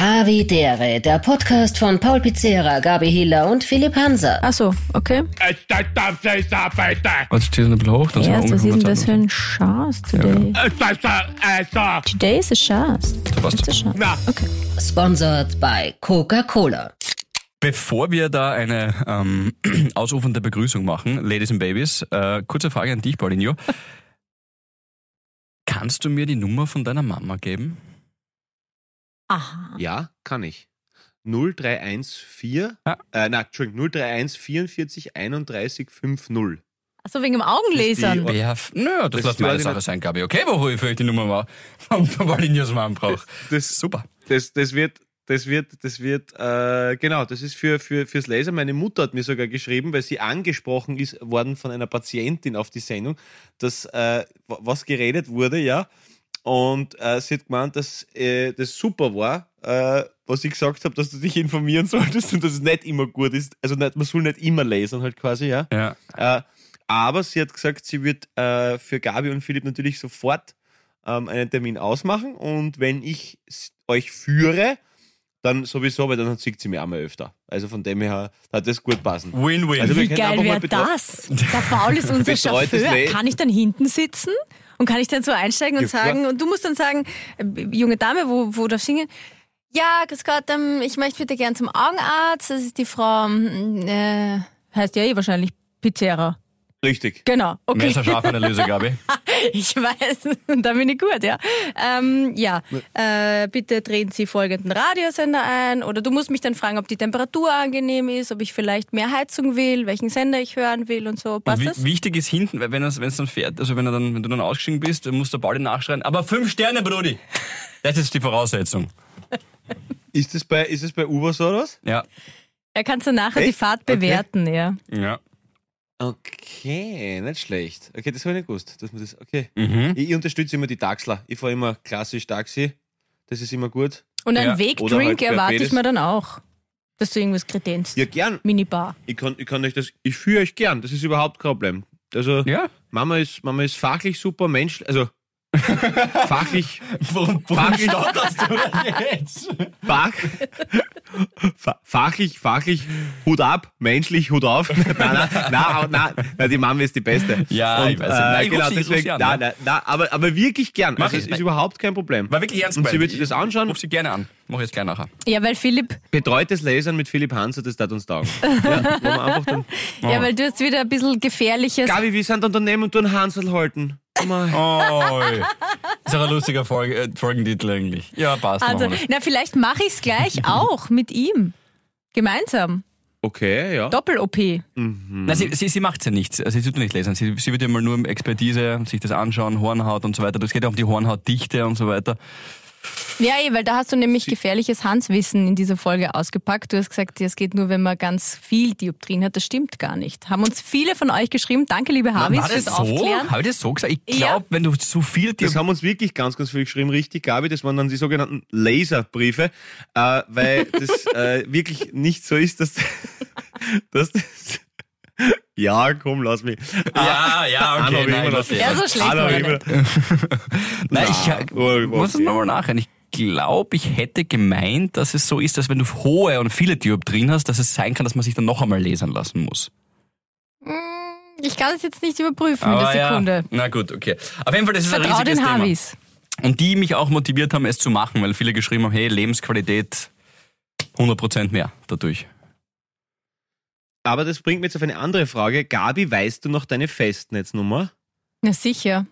Havidere, der Podcast von Paul Pizzera, Gabi Hiller und Philipp Hanser. Ach so, okay. Was steht denn ein bisschen hoch? Dann sind wir Erst, was ist denn das für ein Chance today? Today is a passt. It's a chance. Okay. Sponsored by Coca-Cola. Bevor wir da eine ähm, ausufernde Begrüßung machen, Ladies and Babies, äh, kurze Frage an dich, Paulinho. Kannst du mir die Nummer von deiner Mama geben? Aha. Ja, kann ich. 0314, Ah. äh, nein, Entschuldigung, 031 44 31 50. Achso, wegen dem Augenlasern. Das ist Wer, nö, das, Das lässt ist die meine Sache sein, Gabi. Okay, wofür ich die Nummer mal von von Paulinhos Mama brauche. Das, Super. das, das wird, das wird, das wird, äh, genau, das ist für, für, fürs Laser. Meine Mutter hat mir sogar geschrieben, weil sie angesprochen ist worden von einer Patientin auf die Sendung, dass äh, wa- was geredet wurde, ja. Und äh, sie hat gemeint, dass äh, das super war, äh, was ich gesagt habe, dass du dich informieren solltest und dass es nicht immer gut ist. Also nicht, man soll nicht immer lesen halt quasi, ja. Ja. Äh, aber sie hat gesagt, sie wird äh, für Gabi und Philipp natürlich sofort ähm, einen Termin ausmachen und wenn ich euch führe, dann sowieso, weil dann sieht sie mir einmal öfter. Also von dem her hat das gut passen. Win-win. Also wir Wie geil wäre das? Der Paul ist unser Chauffeur. Kann ich dann hinten sitzen? Und kann ich dann so einsteigen und Ja, klar. sagen, und du musst dann sagen, äh, junge Dame, wo, wo darf singen? Ja, grüß Gott, ähm, ich möchte bitte gern zum Augenarzt. Das ist die Frau, ähm, äh, heißt ja eh wahrscheinlich Pizzera. Richtig. Genau, okay. Messerscharfanalyse, Gabi. Ich weiß, da bin ich gut, ja. Ähm, ja, äh, bitte drehen Sie folgenden Radiosender ein oder du musst mich dann fragen, ob die Temperatur angenehm ist, ob ich vielleicht mehr Heizung will, welchen Sender ich hören will und so. Passt das? Wichtig ist hinten, weil wenn es wenn es dann fährt, also wenn er dann, wenn du dann ausgestiegen bist, dann muss der Pauli nachschreien. Aber fünf Sterne, Brudi. Das ist die Voraussetzung. Ist es bei, ist es bei Uber so oder was? Ja. Er kannst du nachher die Echt? Fahrt Okay. bewerten, ja. Ja. Okay, nicht schlecht. Okay, das habe ich nicht gewusst. Dass man das, okay. Mhm. Ich, ich unterstütze immer die Taxler. Ich fahre immer klassisch Taxi. Das ist immer gut. Und einen Ja. Wegdrink halt erwarte ich mir dann auch, dass du irgendwas kredenzt. Ja, gern. Minibar. Ich kann, ich kann euch das, ich führe euch gern. Das ist überhaupt kein Problem. Also, Ja. Mama ist, Mama ist fachlich super, Mensch, also fachlich, Warum, warum stotterst du denn jetzt? fach, fa- fachlich, fachlich, Hut ab, menschlich, Hut auf. nein, nein, nein, nein, nein, die Mama ist die Beste. Ja, ich weiß nicht. Nein, Äh, ich genau, sie- ich ruf deswegen, sie an, nein, nein, nein, aber, aber wirklich gern. Mach Also, es ist Nein. überhaupt kein Problem. War wirklich ernst Und sie wird sich das anschauen. Ruf sie gerne an. Mach ich jetzt gleich nachher. Ja, weil Philipp, Betreutes Lasern mit Philipp Hanser, das tat uns taugen. ja, wo wir einfach dann, ja, weil du jetzt wieder ein bisschen gefährliches. Gabi, wir sind Unternehmen und tun Hansel halten. Mal. Oh, ist auch ein lustiger Folge, äh, Folgentitel eigentlich. Ja, passt. Also, na, vielleicht mache ich es gleich auch mit ihm. Gemeinsam. Okay, ja. Doppel-OP. Nein, sie, sie, sie macht ja nichts. Also sie tut nicht lesen. Sie, sie wird ja mal nur um Expertise, sich das anschauen, Hornhaut und so weiter. Es geht ja um die Hornhautdichte und so weiter. Ja, eh, weil da hast du nämlich gefährliches Hanswissen in dieser Folge ausgepackt. Du hast gesagt, es geht nur, wenn man ganz viel Dioptrien hat. Das stimmt gar nicht. Haben uns viele von euch geschrieben. Danke, liebe Harvis, War das fürs so? Aufklären. Habe ich das so gesagt? Ich Ja. glaube, wenn du zu viel Das dir. haben uns wirklich ganz, ganz viel geschrieben, richtig, Gabi. Das waren dann die sogenannten Laserbriefe, äh, weil das äh, wirklich nicht so ist, dass, dass das. Ja, komm, lass mich. Ja, ja, Ah, okay. nein, ich. Ja, so schlecht Hallo, war er nicht. Nein, ich oh, äh, muss es nochmal nachher. Ich glaube, ich hätte gemeint, dass es so ist, dass wenn du hohe und viele Dioptrien hast, dass es sein kann, dass man sich dann noch einmal lesen lassen muss. Hm, Ich kann es jetzt nicht überprüfen in der Sekunde. Ja. Na gut, okay. Auf jeden Fall, das ist ein Vertrau riesiges den Thema. Harvis. Und die mich auch motiviert haben, es zu machen, weil viele geschrieben haben, hey, Lebensqualität 100% mehr dadurch. Aber das bringt mich jetzt auf eine andere Frage. Gabi, weißt du noch deine Festnetznummer? Na sicher.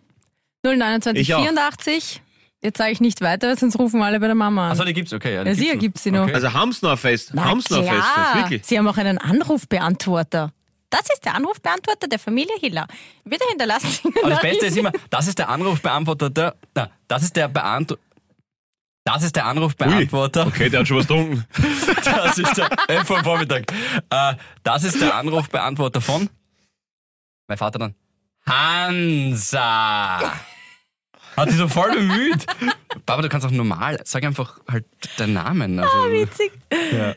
029 Ich auch. 84. Jetzt sage ich nicht weiter, sonst rufen alle bei der Mama an. Achso, die gibt's, okay. Ja, die Ja, sicher noch. gibt's die noch. Okay. Also haben's noch ein Fest? Na haben's noch ein. Festnetz? Wirklich? Sie haben auch einen Anrufbeantworter. Das ist der Anrufbeantworter der Familie Hiller. Bitte hinterlassen Sie Aber das. Beste ist immer, das ist der Anrufbeantworter, der, na, das ist der Beantworter, das ist der Anrufbeantworter. Okay, der hat schon was getrunken. Das ist der, äh, vom Vormittag. Äh, das ist der Anrufbeantworter von, mein Vater dann, Hansa. Hat sich so voll bemüht. Papa, du kannst auch normal, sag einfach halt deinen Namen. Also, Witzig. ja.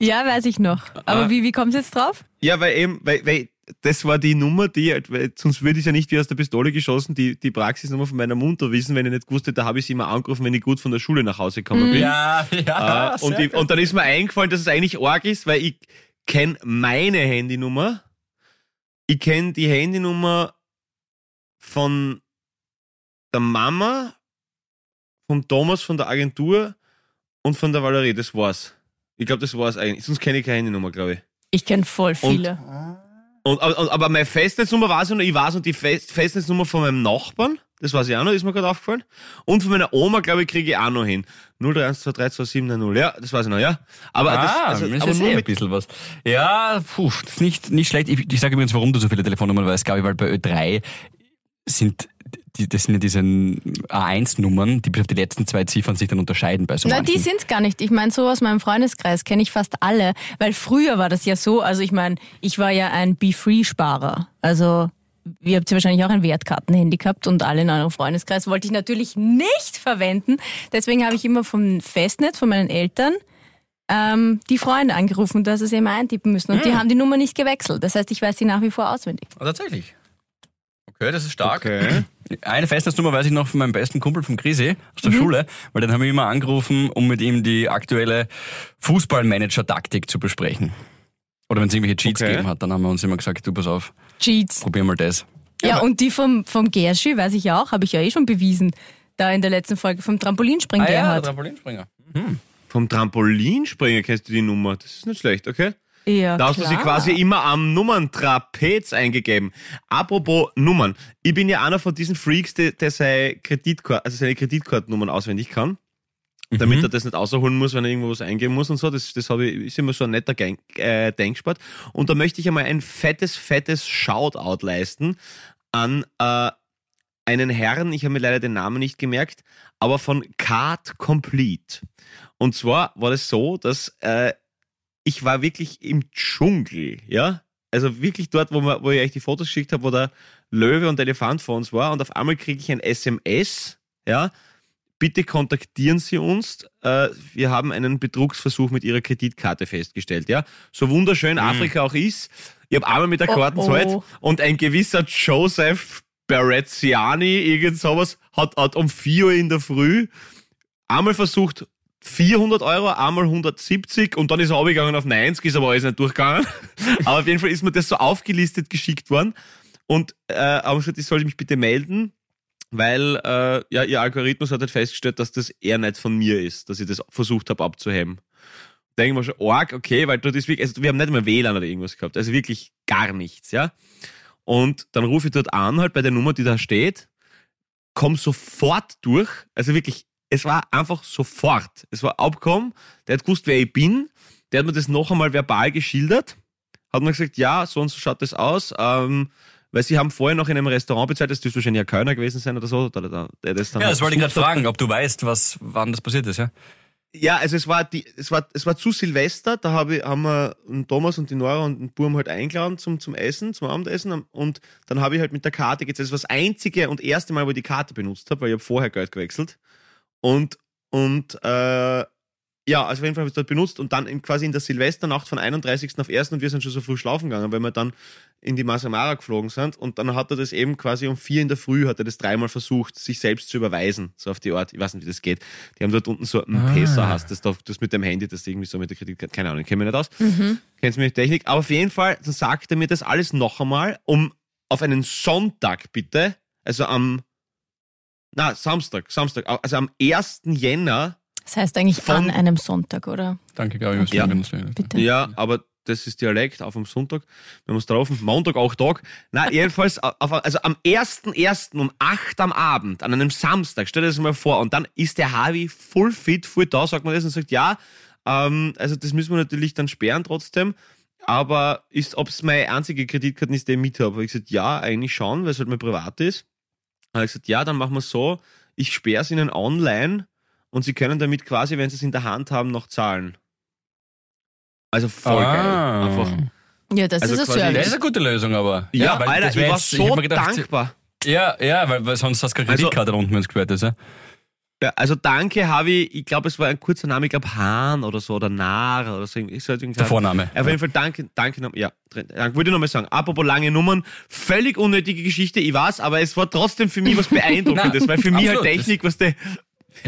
Ja, weiß ich noch. Aber Ah. wie, wie kommst du jetzt drauf? Ja, weil eben, weil, weil das war die Nummer, die, sonst würde ich ja nicht wie aus der Pistole geschossen, die, die Praxisnummer von meiner Mutter wissen, wenn ich nicht wusste, da habe ich sie immer angerufen, wenn ich gut von der Schule nach Hause gekommen bin. Ja, ja. Äh, und, ich, und dann ist mir eingefallen, dass es eigentlich arg ist, weil ich kenne meine Handynummer. Ich kenne die Handynummer von der Mama, vom Thomas von der Agentur und von der Valerie. Das war's. Ich glaube, das war's eigentlich. Sonst kenne ich keine Handynummer, glaube ich. Ich kenne voll viele. Und, aber, aber meine Festnetznummer weiß ich noch, ich weiß noch die Fest, Festnetznummer von meinem Nachbarn, das weiß ich auch noch, ist mir gerade aufgefallen. Und von meiner Oma, glaube ich, kriege ich auch noch hin. 031232790, ja, das weiß ich noch, ja. Aber das, Ah, also, das aber ist nur eh ein bisschen was. Ja, puh, das ist nicht, nicht schlecht. Ich, ich sage übrigens, warum du so viele Telefonnummern weißt, glaube ich, weil bei Ö3 sind die, das sind ja diese A1-Nummern, die bis auf die letzten zwei Ziffern sich dann unterscheiden bei so Na, manchen. die sind's gar nicht. Ich meine, so aus meinem Freundeskreis kenne ich fast alle, weil früher war das ja so, also ich meine, ich war ja ein Be-Free-Sparer. Also ihr habt ja wahrscheinlich auch ein Wertkartenhandy gehabt und alle in eurem Freundeskreis wollte ich natürlich nicht verwenden. Deswegen habe ich immer vom Festnetz, von meinen Eltern, ähm, die Freunde angerufen, dass sie es immer eintippen müssen. Und die haben die Nummer nicht gewechselt. Das heißt, ich weiß sie nach wie vor auswendig. Ah, tatsächlich. Okay, das ist stark. Okay. Eine Festnetznummer weiß ich noch von meinem besten Kumpel vom Krisi aus der Schule, weil den haben wir immer angerufen, um mit ihm die aktuelle Fußballmanager-Taktik zu besprechen. Oder wenn es irgendwelche Cheats Okay. gegeben hat, dann haben wir uns immer gesagt, du pass auf, Cheats. probier mal das. Ja, und die vom, vom Gerschi weiß ich ja auch, habe ich ja eh schon bewiesen. Da in der letzten Folge vom Trampolinspringen Ah ja, Gerhard. Trampolinspringer. vom Trampolinspringer kennst du die Nummer, das ist nicht schlecht, okay? Ja, Da hast du sie klar. quasi immer am Nummerntrapez eingegeben. Apropos Nummern. Ich bin ja einer von diesen Freaks, der, der seine, Kreditkarte, also seine Kreditkartennummern auswendig kann. Damit er das nicht außerholen muss, wenn er irgendwo was eingeben muss und so. Das, das habe ich, ist immer so ein netter Gang, äh, Denksport. Und da möchte ich einmal ein fettes, fettes Shoutout leisten an äh, einen Herrn, ich habe mir leider den Namen nicht gemerkt, aber von Card Complete. Und zwar war das so, dass äh, ich war wirklich im Dschungel, ja. Also wirklich dort, wo, wir, wo ich euch die Fotos geschickt habe, wo der Löwe und der Elefant vor uns war. Und auf einmal kriege ich ein SMS, ja. Bitte kontaktieren Sie uns. Äh, wir haben einen Betrugsversuch mit Ihrer Kreditkarte festgestellt, ja. So wunderschön Afrika auch ist. Ich habe einmal mit der Oh, Karte oh. gezahlt und ein gewisser Joseph Bereziani, irgend sowas, hat, hat um 4 Uhr in der Früh einmal versucht, 400 Euro, einmal 170 und dann ist er abgegangen auf 90, ist aber alles nicht durchgegangen. aber auf jeden Fall ist mir das so aufgelistet geschickt worden und äh, haben gesagt, ich soll mich bitte melden, weil äh, ja, ihr Algorithmus hat halt festgestellt, dass das eher nicht von mir ist, dass ich das versucht habe abzuheben. Denken wir schon, arg, okay, weil dort ist wirklich, also wir haben nicht mehr WLAN oder irgendwas gehabt, also wirklich gar nichts, ja. Und dann rufe ich dort an, halt bei der Nummer, die da steht, komm sofort durch, also wirklich, es war einfach sofort. Es war abgekommen, der hat gewusst, wer ich bin, der hat mir das noch einmal verbal geschildert, hat mir gesagt, ja, so und so schaut das aus, ähm, weil sie haben vorher noch in einem Restaurant bezahlt, das dürfte wahrscheinlich ein Kölner gewesen sein oder so, der, das Ja, das wollte ich gerade fragen, ob du weißt, was, wann das passiert ist, ja? Ja, also es war die, es war, es war zu Silvester, da habe ich, haben wir einen Thomas und die Nora und den Burm halt eingeladen zum, zum Essen, zum Abendessen und dann habe ich halt mit der Karte gezahlt. Das war das einzige und erste Mal, wo ich die Karte benutzt habe, weil ich habe vorher Geld gewechselt und, und, äh, ja, also auf jeden Fall habe ich es dort benutzt und dann in, quasi in der Silvesternacht von 31. auf 1. und wir sind schon so früh schlafen gegangen, weil wir dann in die Masamara geflogen sind und dann hat er das eben quasi um vier in der Früh hat er das dreimal versucht, sich selbst zu überweisen, so auf die Art. Ich weiß nicht, wie das geht. Die haben dort unten so ein Ah. Pesa hast, das, da- das mit dem Handy, das irgendwie so mit der Kreditkarte, keine Ahnung, ich kenne mich nicht aus. Kennst du mich mit Technik? Aber auf jeden Fall, dann sagt er mir das alles noch einmal, um auf einen Sonntag bitte, also am, na, Samstag, Samstag, also am 1. Jänner Das heißt eigentlich Von- an einem Sonntag, oder? Danke, Gabi, was Ja. Bitte. Ja, aber das ist Dialekt auf am Sonntag. Wir haben uns drauf, Montag auch Tag. Na, jedenfalls, auf, also am 1.1. um 8 am Abend, an einem Samstag, stell dir das mal vor, und dann ist der Harvey full fit, full da, sagt man das und sagt, ja, ähm, also das müssen wir natürlich dann sperren trotzdem. Aber ist, ob es meine einzige Kreditkarte ist, die ich mit habe? Habe ich gesagt, ja, eigentlich schon, weil es halt mal privat ist. Habe ich gesagt, ja, dann machen wir es so, ich sperre es ihnen online und sie können damit quasi, wenn sie es in der Hand haben, noch zahlen. Also voll Ah. geil. Einfach. Ja, das Also ist ein quasi- Das Service. ist eine gute Lösung, aber. Ja, weil Alter, das ich war jetzt- ich so mir gedacht, dankbar. Ja, ja, weil, weil sonst hast du keine Also- Kreditkarte unten, wenn es gesperrt ist, ja? Ja, also danke, Havi. Ich glaube, es war ein kurzer Name, ich glaube Hahn oder so oder Nar oder so. Ich soll Der Vorname. Auf jeden Fall danke, danke. Ja, danke. Wollte ich nochmal sagen. Apropos lange Nummern, völlig unnötige Geschichte, ich weiß, aber es war trotzdem für mich was Beeindruckendes, weil für mich halt. Technik, was der.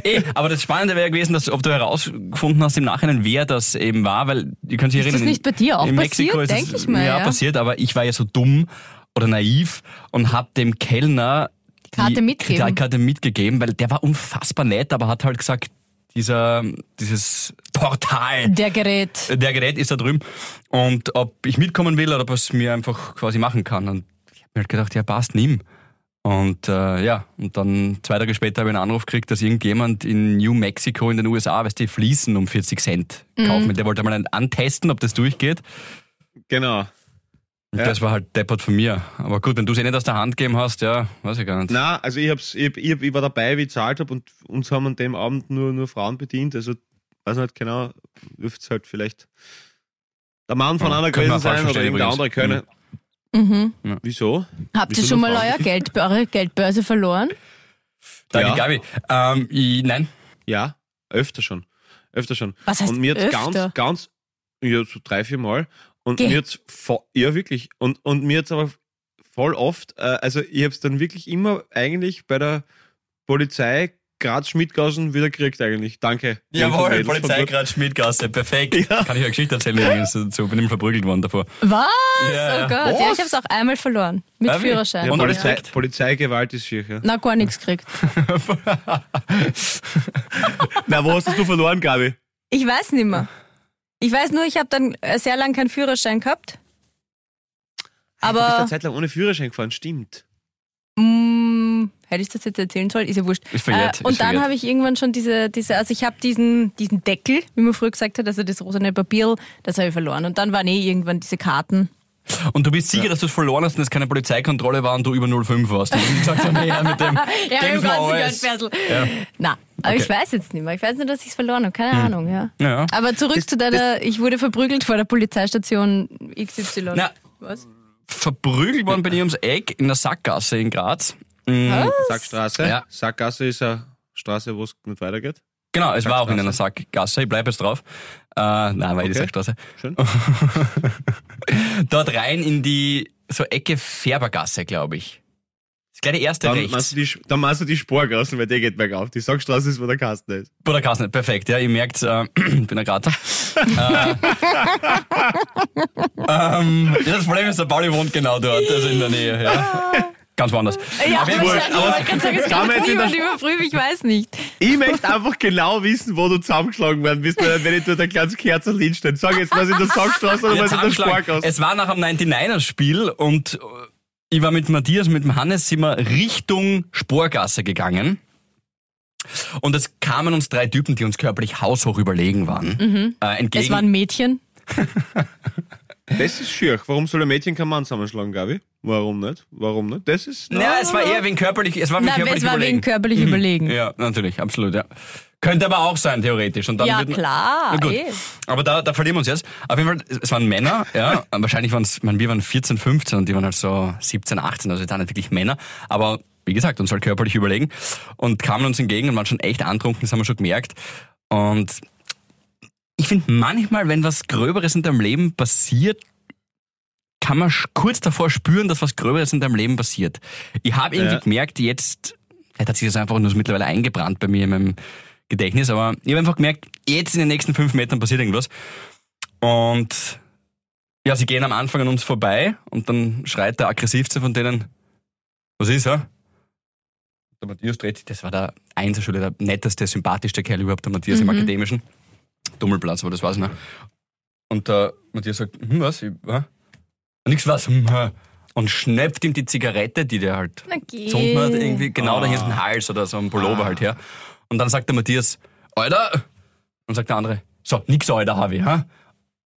Eh, aber das Spannende wäre gewesen, dass, ob du herausgefunden hast im Nachhinein, wer das eben war, weil ihr könnt sich Ist das erinnern. nicht bei dir auch in Mexiko passiert? ist Denk es, ich mal, Ja, ja. passiert, aber ich war ja so dumm oder naiv und hab dem Kellner Karte mitgegeben. die Karte mitgegeben, weil der war unfassbar nett, aber hat halt gesagt, dieser, dieses Portal, Der Gerät. der Gerät ist da drüben und ob ich mitkommen will oder ob er es mir einfach quasi machen kann. Und ich habe mir halt gedacht, ja passt, nimm. Und äh, ja, und dann zwei Tage später habe ich einen Anruf gekriegt, dass irgendjemand in New Mexico in den USA, weißt du, Fliesen um 40 Cent kaufen. Der wollte mal antesten, ob das durchgeht. Genau. Und Ja. das war halt deppert von mir. Aber gut, wenn du es eh nicht aus der Hand gegeben hast, ja, weiß ich gar nicht. Na, also ich, hab's, ich, ich, ich war dabei, wie ich gezahlt habe und uns haben an dem Abend nur, nur Frauen bedient. Also, weiß nicht genau, dürfte es halt vielleicht der Mann von Ja, einer gewesen sein oder irgendein übrigens. anderer können. Mhm. Wieso? Habt ihr Wieso schon nur mal Frauen? euer Geld, eure Geldbörse verloren? Danke, Ja. Gabi. Ähm, ich, nein, Ja, öfter schon. Öfter schon. Was heißt und mir jetzt öfter? ganz, ganz, ja, so drei, vier Mal. Und Geh. mir jetzt, ja, wirklich. Und, und mir jetzt aber voll oft, äh, also ich habe es dann wirklich immer eigentlich bei der Polizei Graz Schmidtgausen wieder gekriegt eigentlich. Danke. Jawohl, Mädels von Polizeigrad Schmidgasse, perfekt. Ja. Kann ich euch eine Geschichte erzählen übrigens dazu. Bin immer verprügelt worden davor. Was? Ja. Oh Gott, ja, Was? ich habe es auch einmal verloren. Mit Ah, wie? Führerschein. Ja, Und Polizei, gekriegt? Polizeigewalt ist schier, ja. Na, gar nichts gekriegt. Na, wo hast du verloren, Gabi? Ich weiß nicht mehr. Ich weiß nur, ich habe dann äh, sehr lange keinen Führerschein gehabt. Du bist Aber eine Zeit lang ohne Führerschein gefahren, stimmt. Mm, hätte ich das jetzt erzählen sollen? Ist ja wurscht. Ist verjährt, Äh, und ist dann habe ich irgendwann schon diese, diese also ich habe diesen, diesen Deckel, wie man früher gesagt hat, also das rosane Papier, das habe ich verloren. Und dann waren eh irgendwann diese Karten. Und du bist sicher, dass du es verloren hast und es keine Polizeikontrolle war und du über 05 warst. Und die gesagt haben, ja, mit dem Ja, mal ganzen. Ja. Na, aber Okay. ich weiß jetzt nicht mehr. Ich weiß nur, dass ich es verloren habe. Keine Ahnung, ja. Ja. Aber zurück Das- zu deiner, ich wurde verprügelt vor der Polizeistation XY. Na, Was? verprügelt worden bin ich ums Eck in der Sackgasse in Graz. Mhm. Sackstraße. Ja. Sackgasse ist eine Straße, wo es nicht weitergeht. Genau, es war auch in einer Sackgasse. Ich bleibe jetzt drauf. Äh, nein, war eh die Okay. Sackstraße. Schön. Dort rein in die so Ecke Färbergasse, glaube ich. Das gleich die erste Dann rechts. machst, du die, dann machst du die Sporgassen, weil der geht bergauf. Die Sackstraße ist, wo der Kasten ist. Bruder Carsten, perfekt, ja, ihr merkt, äh, ich bin ein Grazer. äh, ähm, das Problem ist, der Pauli wohnt genau dort, also in der Nähe, ja. Ganz woanders. Ja, Auf jeden aber ich wollte gerade sagen, es Kann kann jetzt niemand überprüfen, ich weiß nicht. Ich möchte einfach genau wissen, wo du zusammengeschlagen worden bist, wenn ich dort ein kleines Kerzen hinstelle. Sag jetzt, was in der Sackstraße oder was in der. Sporgasse. Es war nach dem 99er-Spiel und äh, ich war mit Matthias, mit dem Hannes, sind wir Richtung Sporgasse gegangen. Und es kamen uns drei Typen, die uns körperlich haushoch überlegen waren, äh, entgegen. Es waren Mädchen. Das ist schier. Warum soll ein Mädchen keinen Mann zusammenschlagen, Gabi? Warum nicht? Warum nicht? Das ist. ja, es war eher wegen körperlich, es war wegen körperlich es war überlegen. wegen körperlich überlegen. Ja, natürlich, absolut, ja. Könnte aber auch sein, theoretisch. Und dann Ja, würden- klar, Na gut. eh. Aber da, da verlieren wir uns jetzt. Auf jeden Fall, es waren Männer, ja. Wahrscheinlich waren es, wir waren 14, 15 und die waren halt so 17, 18, also da nicht wirklich Männer. Aber wie gesagt, uns halt körperlich überlegen und kamen uns entgegen und waren schon echt antrunken, das haben wir schon gemerkt. Und ich finde manchmal, wenn was Gröberes in deinem Leben passiert, kann man kurz davor spüren, dass was Gröberes in deinem Leben passiert. Ich habe irgendwie Ja. gemerkt, jetzt, vielleicht hat sich das einfach nur mittlerweile eingebrannt bei mir in meinem Gedächtnis, aber ich habe einfach gemerkt, jetzt in den nächsten fünf Metern passiert irgendwas. Und ja, sie gehen am Anfang an uns vorbei und dann schreit der Aggressivste von denen, was ist, ja? Der Matthias dreht sich, das war der Einserschüler, der netteste, sympathischste Kerl überhaupt, der Matthias im Akademischen. Dummelplatz, aber das war's, ne? Und der Matthias sagt, hm, was? Ich, was? Nix was, hm, hä? und schnöpft ihm die Zigarette, die der halt gezogen hat, irgendwie genau da Ah. hinten Hals oder so ein Pullover halt her. Und dann sagt der Matthias, Alter, und sagt der andere, so, nix Alter, Harvey, ha?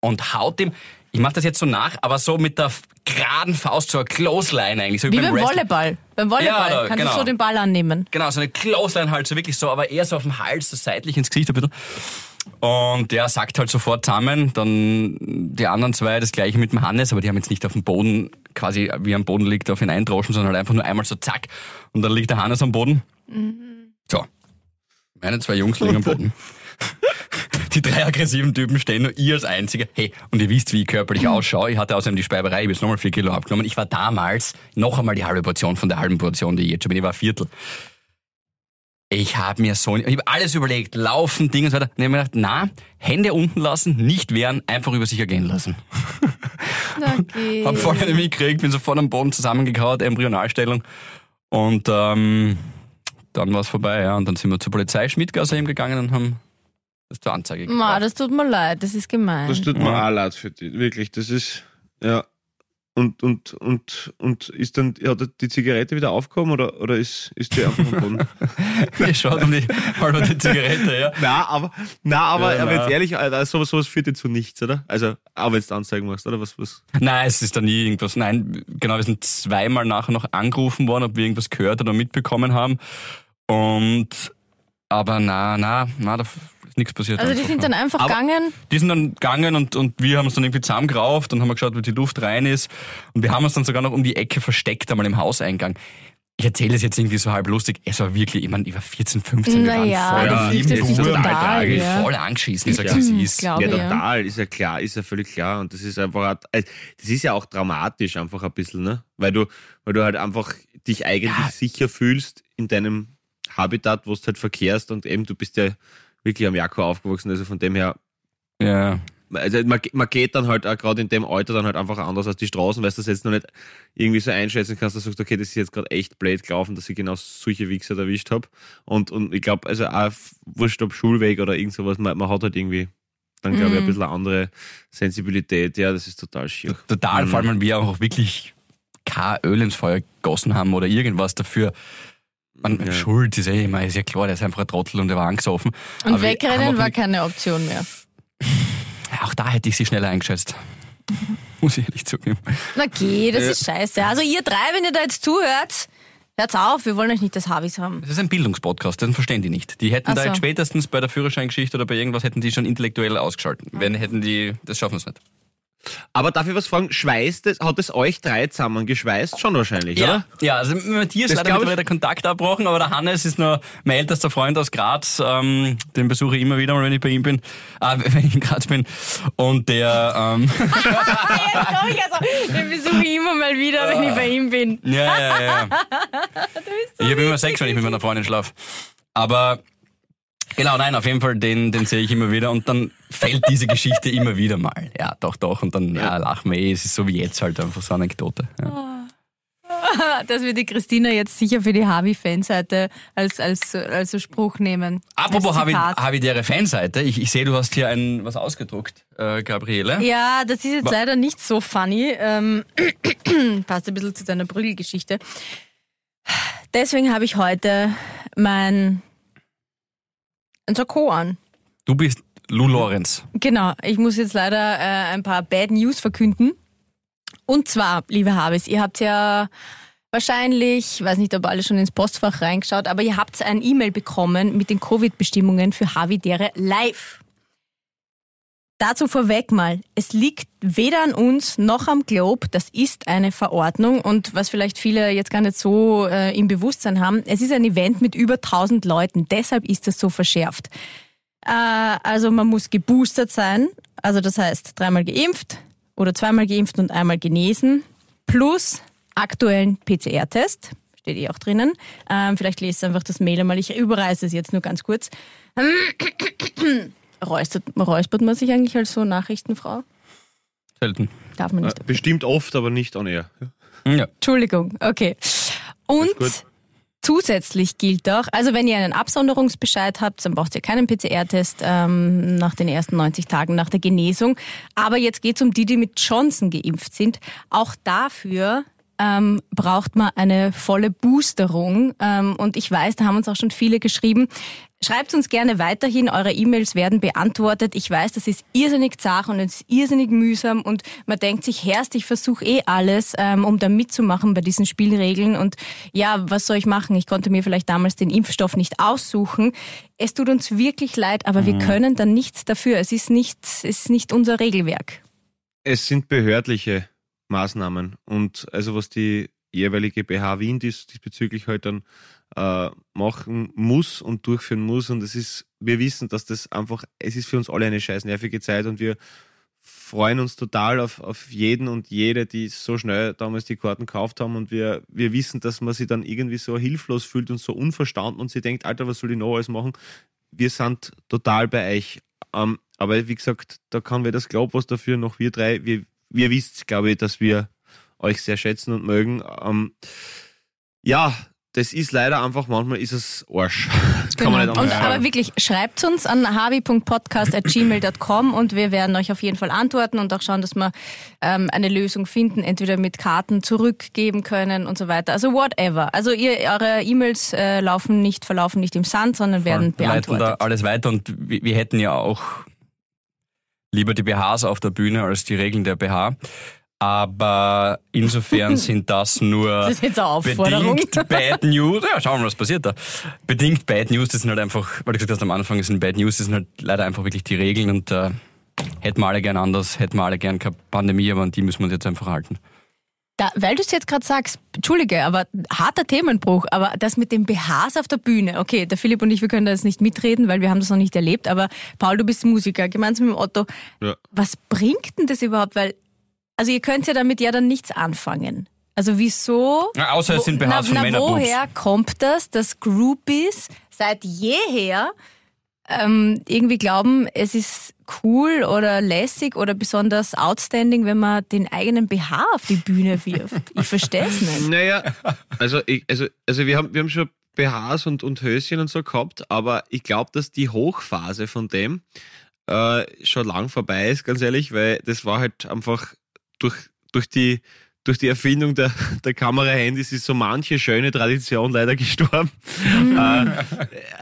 Und haut ihm, ich mach das jetzt so nach, aber so mit der geraden Faust, so eine Clothesline eigentlich. So Wie beim Wrestling. Volleyball. Beim Volleyball Ja, da, kannst genau. du so den Ball annehmen. Genau, so eine Clothesline halt, so wirklich so, aber eher so auf dem Hals, so seitlich ins Gesicht ein bisschen. Und der sagt halt sofort zusammen, dann die anderen zwei das gleiche mit dem Hannes, aber die haben jetzt nicht auf dem Boden, quasi wie am Boden liegt, auf ihn eindroschen, sondern halt einfach nur einmal so zack und dann liegt der Hannes am Boden. So. Meine zwei Jungs liegen am Boden. Die drei aggressiven Typen stehen nur ihr als Einzige. Hey, und ihr wisst, wie ich körperlich ausschaue. Ich hatte außerdem die Speiberei, ich habe jetzt nochmal vier Kilo abgenommen. Ich war damals noch einmal die halbe Portion von der halben Portion, die ich jetzt schon bin. Ich war Viertel. Ich habe mir so, ich habe alles überlegt, laufen, Dinge und so weiter. Und ich habe mir gedacht, na, Hände unten lassen, nicht wehren, einfach über sich ergehen lassen. Okay. Hab voll eine mitgekriegt, bin sofort am Boden zusammengekaut, Embryonalstellung. Und ähm, dann war es vorbei, ja. Und dann sind wir zur Polizei Schmidtgasse eben gegangen und haben das zur Anzeige Ma, gebracht. das tut mir leid, das ist gemein. Das tut mir Ja. auch leid für dich, wirklich. Das ist, ja. Und, und, und, und ist dann, hat er die Zigarette wieder aufgehoben oder, oder ist, ist die einfach am Boden? Ihr schaut um die halbe die Zigarette, ja. na, aber, na, aber, Ja, aber na. jetzt ehrlich, Alter, sowas, sowas führt dir zu nichts, oder? Also, auch wenn du Anzeigen machst, oder? Was, was? Nein, es ist da nie irgendwas. Nein, genau, wir sind zweimal nachher noch angerufen worden, ob wir irgendwas gehört oder mitbekommen haben. Und, aber na, na, na, da nichts passiert. also die einfach, sind ja. dann einfach Aber- gegangen. Die sind dann gegangen und, und wir haben uns dann irgendwie zusammengerauft und haben geschaut, wie die Luft rein ist. Und wir haben uns dann sogar noch um die Ecke versteckt, einmal im Hauseingang. Ich erzähle es jetzt irgendwie so halb lustig. Es war wirklich, ich meine, ich war 14, 15, wir Naja, waren voll total, tragisch, ja. voll angeschissen, Ja. wie es ist. Ja, ja. total, ist ja klar, ist ja völlig klar. Und das ist einfach, also, das ist ja auch dramatisch einfach ein bisschen, ne? Weil du, weil du halt einfach dich eigentlich Ja. sicher fühlst in deinem Habitat, wo du halt verkehrst und eben du bist ja wirklich am Jako aufgewachsen, also von dem her, Ja. also man, man geht dann halt auch gerade in dem Alter dann halt einfach anders als die Straßen, weil du das jetzt noch nicht irgendwie so einschätzen kannst, dass du sagst, okay, das ist jetzt gerade echt blöd gelaufen, dass ich genau solche Wichser erwischt habe. Und, und ich glaube, also auch wurscht ob Schulweg oder irgend sowas, man, man hat halt irgendwie dann glaube ich ein Mhm. bisschen eine andere Sensibilität. Ja, das ist total schier. Total, Mhm. vor allem, weil wir auch wirklich kein Öl ins Feuer gegossen haben oder irgendwas dafür. Man, Ja. Schuld ist eh immer, ist ja klar, der ist einfach ein Trottel und der war angesoffen. Und Aber wegrennen war nicht- keine Option mehr. Auch da hätte ich sie schneller eingeschätzt. Muss ich ehrlich zugeben. Na geh, das Ja. ist scheiße. Also ihr drei, wenn ihr da jetzt zuhört, hört's auf, wir wollen euch nicht das Havis haben. Das ist ein Bildungspodcast, den verstehen die nicht. Die hätten Ach da so. jetzt spätestens bei der Führerscheingeschichte oder bei irgendwas hätten die schon intellektuell ausgeschalten. Wenn hätten die, das schaffen wir es nicht. Aber darf ich was fragen? Schweißt es, hat es euch drei zusammen geschweißt? Schon wahrscheinlich, oder? ja, also mit Matthias Das leider mittlerweile der Kontakt abbrochen, aber der Hannes ist nur mein ältester Freund aus Graz. Ähm, den besuche ich immer wieder mal, wenn ich bei ihm bin. Äh, wenn ich in Graz bin. Und der, ähm, Jetzt komm ich also, den besuche ich immer mal wieder, wenn ich bei ihm bin. Ja, ja, ja. ich habe immer Sex, wenn ich mit meiner Freundin schlafe. Aber genau, nein, auf jeden Fall, den, den sehe ich immer wieder und dann fällt diese Geschichte immer wieder mal. Ja, doch, doch. Und dann, ja, lachen wir eh. Es ist so wie jetzt halt einfach so eine Anekdote. Ja. Das wird die Christina jetzt sicher für die Havi-Fanseite als, als, als Spruch nehmen. Apropos Havi- Zitat. Havidere Fanseite. Ich, ich sehe, du hast hier ein, was ausgedruckt, äh, Gabriele. Ja, das ist jetzt Wa- leider nicht so funny. Ähm, passt ein bisschen zu deiner Prügelgeschichte. Deswegen habe ich heute mein ein Sakko an. Du bist Lou Lorenz. Genau, ich muss jetzt leider äh, ein paar Bad News verkünden. Und zwar, liebe Habes, ihr habt ja wahrscheinlich, ich weiß nicht, ob alle schon ins Postfach reingeschaut, aber ihr habt ein E-Mail bekommen mit den Covid-Bestimmungen für Havidere live. Dazu vorweg mal, es liegt weder an uns noch am Globe, das ist eine Verordnung und was vielleicht viele jetzt gar nicht so äh, im Bewusstsein haben, es ist ein Event mit über 1000 Leuten, deshalb ist das so verschärft. Äh, also man muss geboostert sein, also das heißt dreimal geimpft oder zweimal geimpft und einmal genesen, plus aktuellen PCR-Test, steht eh auch drinnen. Ähm, vielleicht lest einfach das Mail einmal, ich überreiße es jetzt nur ganz kurz. Räuspert, räuspert man sich eigentlich als so Nachrichtenfrau? Selten. Darf man Äh, nicht. Bestimmt oft, aber nicht on air. Ja. Entschuldigung, okay. Und zusätzlich gilt auch, also wenn ihr einen Absonderungsbescheid habt, dann braucht ihr keinen PCR-Test ähm, nach den ersten 90 Tagen nach der Genesung. Aber jetzt geht es um die, die mit Johnson geimpft sind. Auch dafür ähm, braucht man eine volle Boosterung. Ähm, und ich weiß, da haben uns auch schon viele geschrieben. Schreibt uns gerne weiterhin, eure E-Mails werden beantwortet. Ich weiß, das ist irrsinnig zart und es ist irrsinnig mühsam und man denkt sich, Herrst, ich versuche eh alles, ähm, um da mitzumachen bei diesen Spielregeln und ja, was soll ich machen? Ich konnte mir vielleicht damals den Impfstoff nicht aussuchen. Es tut uns wirklich leid, aber wir können dann nichts dafür. Es ist nicht, es ist nicht unser Regelwerk. Es sind behördliche Maßnahmen und also was die jeweilige BH Wien dies, diesbezüglich halt dann äh, machen muss und durchführen muss. Und es ist, wir wissen, dass das einfach, es ist für uns alle eine scheiß nervige Zeit und wir freuen uns total auf, auf jeden und jede, die so schnell damals die Karten gekauft haben und wir, wir wissen, dass man sich dann irgendwie so hilflos fühlt und so unverstanden und sie denkt, Alter, was soll ich noch alles machen? Wir sind total bei euch. Ähm, aber wie gesagt, da kann wer das glauben, was dafür, noch wir drei, wir, wir wisst, glaube ich, dass wir euch sehr schätzen und mögen. Ähm, ja, das ist leider einfach, manchmal ist es Arsch. Das Genau. kann man nicht und, aber wirklich, schreibt uns an habi.podcast.gmail.com und wir werden euch auf jeden Fall antworten und auch schauen, dass wir ähm, eine Lösung finden, entweder mit Karten zurückgeben können und so weiter. Also whatever. Also ihr, eure E-Mails äh, laufen nicht, verlaufen nicht im Sand, sondern werden Wir leiten da beantwortet. alles weiter und wir, wir hätten ja auch lieber die BHs auf der Bühne als die Regeln der BH. Aber insofern sind das nur Das ist jetzt eine Aufforderung. bedingt Bad News. Ja, schauen wir mal, was passiert da. Bedingt Bad News, das sind halt einfach, weil du gesagt hast am Anfang, das sind Bad News, das sind halt leider einfach wirklich die Regeln und äh, hätten wir alle gern anders, hätten wir alle gern keine Pandemie, aber an die müssen wir uns jetzt einfach halten. Da, weil du es jetzt gerade sagst, entschuldige, aber harter Themenbruch, aber das mit den BHs auf der Bühne, okay, der Philipp und ich, wir können da jetzt nicht mitreden, weil wir haben das noch nicht erlebt, aber Paul, du bist Musiker, gemeinsam mit dem Otto. Ja. Was bringt denn das überhaupt? Weil, also ihr könnt ja damit ja dann nichts anfangen. Also wieso? Ja, außer es sind BHs na, von na, woher kommt das, dass Groupies seit jeher ähm, irgendwie glauben, es ist cool oder lässig oder besonders outstanding, wenn man den eigenen BH auf die Bühne wirft. Ich verstehe es nicht. Naja, also, ich, also, also wir, haben, wir haben schon BHs und, und Höschen und so gehabt, aber ich glaube, dass die Hochphase von dem äh, schon lang vorbei ist, ganz ehrlich, weil das war halt einfach durch, durch die durch die Erfindung der, der Kamerahandys ist so manche schöne Tradition leider gestorben. äh,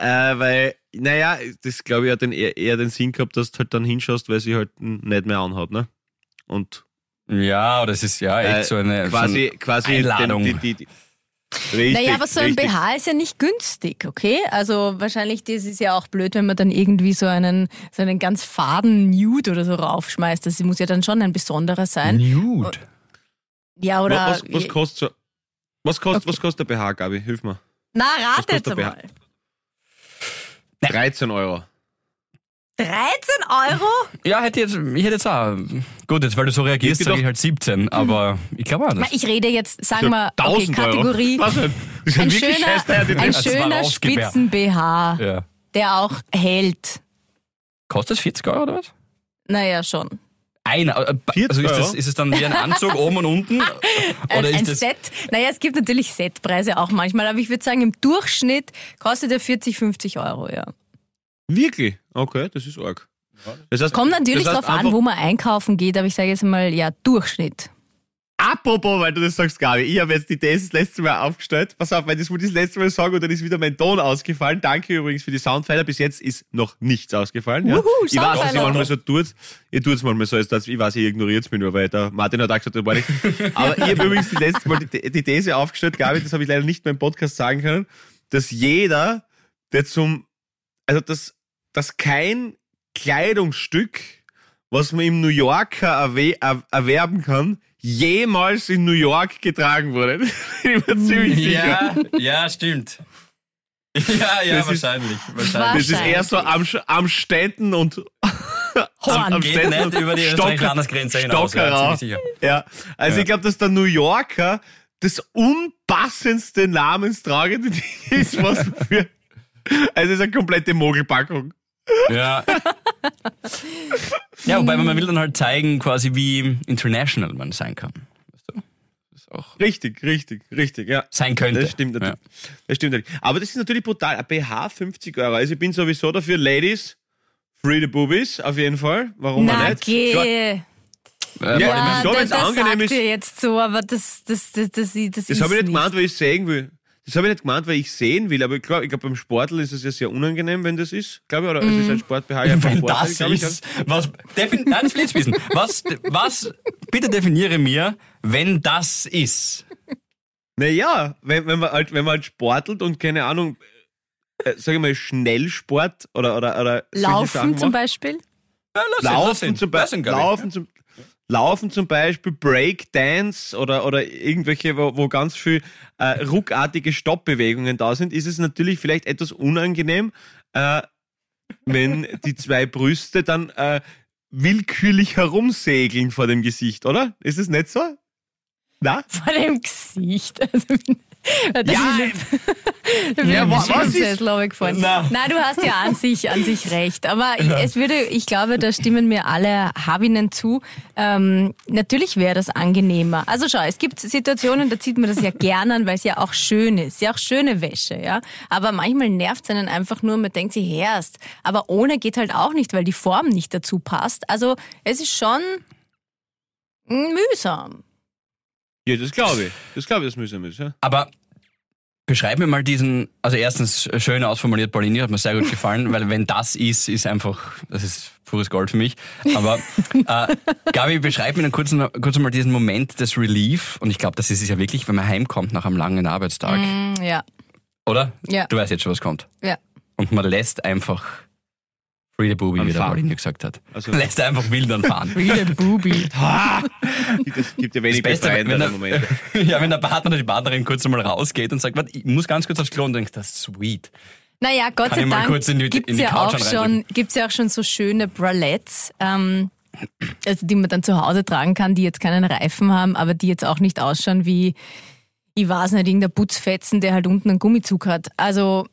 äh, weil, naja, das glaube ich hat den, eher, eher den Sinn gehabt, dass du halt dann hinschaust, weil sie halt nicht mehr anhat, ne? Und Ja, das ist ja echt äh, so eine quasi, so eine quasi Einladung. Den, die, die, die, richtig, Naja, aber so ein richtig. BH ist ja nicht günstig, okay? Also wahrscheinlich, das ist ja auch blöd, wenn man dann irgendwie so einen, so einen ganz faden Nude oder so raufschmeißt. Das muss ja dann schon ein besonderer sein. Nude. Ja, oder... was, was kostet so, was kostet, was kostet der BH, Gabi? Hilf mir. Na, rate jetzt einmal. 13 Euro. 13 Euro? Ja, hätte jetzt, ich hätte jetzt auch. Gut, jetzt weil du so reagierst, sage ich halt 17, aber ich glaube auch das. Ich rede jetzt, sagen wir, okay, 1000 Euro. Kategorie. Was denn? Das ist Ein wirklich schöner, scheiß teuer, die ein war schöner Rausgebär. Spitzen-BH, Ja. der auch hält. Kostet das 40 Euro oder was? Naja, schon. Einer. äh, 40 Also ist, das, Euro? ist es dann wie ein Anzug oben und unten? Ein, Oder ein ist das. Set. Naja, es gibt natürlich Setpreise auch manchmal, aber ich würde sagen, im Durchschnitt kostet er 40, 50 Euro, ja. Wirklich? Okay, das ist arg. Das heißt, Kommt natürlich das heißt drauf an, wo man einkaufen geht, aber ich sage jetzt mal, ja, Durchschnitt. Apropos, weil du das sagst, Gabi, ich habe jetzt die These das letzte Mal aufgestellt. Pass auf, weil das wollte ich das letzte Mal sagen und dann ist wieder mein Ton ausgefallen. Danke übrigens für die Soundpfeiler. Bis jetzt ist noch nichts ausgefallen. Ja. Wuhu, ich weiß, dass Soundpfeiler. manchmal so tut. Ihr tut es manchmal so, als dass ich weiß, ihr ignoriert mich nur, weil der Martin hat auch gesagt, das war nicht. Aber ich habe übrigens die letzte Mal die, die These aufgestellt, Gabi, das habe ich leider nicht mehr im Podcast sagen können, dass jeder, der zum, also dass, dass kein Kleidungsstück, was man im New Yorker erwe er erwerben kann, jemals in New York getragen wurde. ich bin mir ziemlich sicher. Ja, ja, stimmt. Ja, ja, Das ist- wahrscheinlich. wahrscheinlich. Das ist eher so am, am Städten und Horn. am Geht Städten nicht über die Stocker- österreich-Landesgrenze hinaus. Ja, ziemlich sicher. Ja, also Ja. ich glaube, dass der New Yorker das unpassendste namenstragende Ding ist, was für. Also es ist eine komplette Mogelpackung. Ja. ja, wobei man will dann halt zeigen, quasi wie international man sein kann. Weißt du? Das ist auch Richtig, richtig, richtig, ja. sein könnte. Das stimmt natürlich. Das stimmt natürlich. Aber das ist natürlich brutal. Ein BH 50 Euro. Also ich bin sowieso dafür, Ladies, free the boobies, auf jeden Fall. Warum auch Na, nicht? Geh. Ja. Ja, Ja, schon, das, das angenehm sagt ist. jetzt so, aber das, das, das, das, das, das habe ich nicht nicht. gemeint, weil ich sehen will. Das habe ich nicht gemeint, weil ich sehen will, aber klar, ich glaube, beim Sportler ist es ja sehr unangenehm, wenn das ist, glaube ich, oder es ist ein Sport-BH. Ja, vom Wenn Vorteil, das glaub ich, ist, was, defin, nein, das will ich wissen. Was, was, bitte definiere mir, wenn das ist. Naja, wenn, wenn, man halt, wenn man halt sportelt und keine Ahnung, äh, sage ich mal, Schnellsport oder, oder, oder Laufen zum. Beispiel? Ja, lass ihn, lass Laufen ihn, zum Beispiel. Laufen zum Laufen zum Beispiel, Breakdance oder, oder irgendwelche, wo, wo ganz viel äh, ruckartige Stoppbewegungen da sind, ist es natürlich vielleicht etwas unangenehm, äh, wenn die zwei Brüste dann äh, willkürlich herumsegeln vor dem Gesicht, oder? Ist es nicht so? Na? Vor dem Gesicht. Also, das Ja, Ja, was im ist-. Na. Nein, du hast ja an sich, an sich recht. Aber es würde, ich glaube, da stimmen mir alle Habinnen zu. Ähm, natürlich wäre das angenehmer. Also schau, es gibt Situationen, da zieht man das ja gerne an, weil es ja auch schön ist. Ja, auch schöne Wäsche, ja. Aber manchmal nervt es einen einfach nur, man denkt sich, herrst. Aber ohne geht halt auch nicht, weil die Form nicht dazu passt. Also es ist schon mühsam. Ja, das glaube ich. Das glaube ich, das müssen wir. Ja. Aber beschreib mir mal diesen, also erstens schön ausformuliert, Paulini, hat mir sehr gut gefallen, weil wenn das ist, ist einfach, das ist pures Gold für mich. Aber äh, Gabi, beschreib mir dann kurz, kurz mal diesen Moment des Relief. Und ich glaube, das ist es ja wirklich, wenn man heimkommt nach einem langen Arbeitstag. Mm, Ja, Oder? Ja. Du weißt jetzt schon, was kommt. ja. Und man lässt einfach Free the Booby, wie der. Paulini gesagt hat. Also- lässt einfach wild anfahren. Wie der Bubi. Es gibt ja wenig Das Beste, wenn, der, Momente. ja, wenn der Partner oder die Partnerin kurz einmal rausgeht und sagt, "Warte, ich muss ganz kurz aufs Klo und denkst, das ist sweet. Naja, Gott Kann sei Dank in die ja auch schon, gibt's ja auch schon so schöne Bralettes, ähm, also die man dann zu Hause tragen kann, die jetzt keinen Reifen haben, aber die jetzt auch nicht ausschauen wie, ich weiß nicht, irgendein Putzfetzen, der halt unten einen Gummizug hat. Also,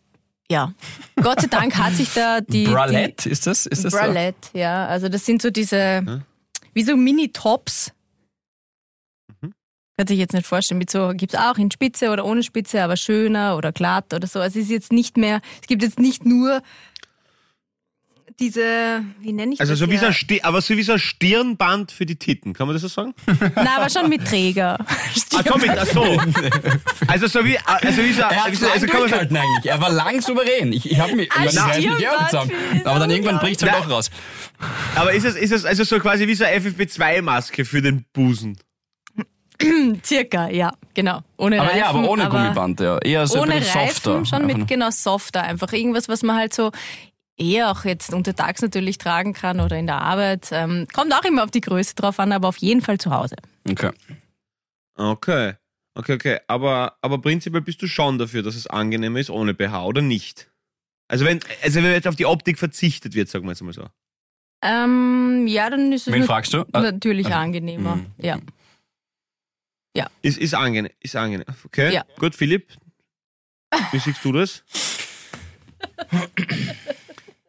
ja. Gott sei Dank hat sich da die... Bralette, ist das? Ist Die das Bralette, ja. Also das sind so diese, wie so Mini-Tops. Mhm. Kann sich jetzt nicht vorstellen. Mit so gibt's auch in Spitze oder ohne Spitze, aber schöner oder glatt oder so. Also es ist jetzt nicht mehr, es gibt jetzt nicht nur diese, wie nenne ich Also das? so wie so ein Sti aber so wie so ein Stirnband für die Titten, kann man das so sagen? Nein, aber schon mit Träger. Ah, komm mit, ach so. Also so wie, also wie so, Er hat wie so also kann man sagen, eigentlich. Er war lang souverän. Ich, ich habe mich, ich reiß mich auch zusammen. Aber dann irgendwann bricht es halt doch raus. aber ist es, ist es also so quasi wie so eine FFP2-Maske für den Busen? Circa, ja, genau. Ohne Aber Reifen. ja, aber ohne Gummiband, ja. Eher so ohne Reifen, softer. schon mit genau softer einfach. Irgendwas, was man halt so eher auch jetzt untertags natürlich tragen kann oder in der Arbeit. Ähm, kommt auch immer auf die Größe drauf an, aber auf jeden Fall zu Hause. Okay. Okay. Okay, okay. Aber, aber prinzipiell bist du schon dafür, dass es angenehm ist ohne BH oder nicht? Also wenn, also wenn jetzt auf die Optik verzichtet wird, sagen wir jetzt mal so. Ähm, ja, dann ist es Wen fragst du? Ah, natürlich also, angenehmer. mm, Ja. Ist, ist angenehm. Ist angenehm. Okay. Ja. Gut, Philipp. Wie siehst du das?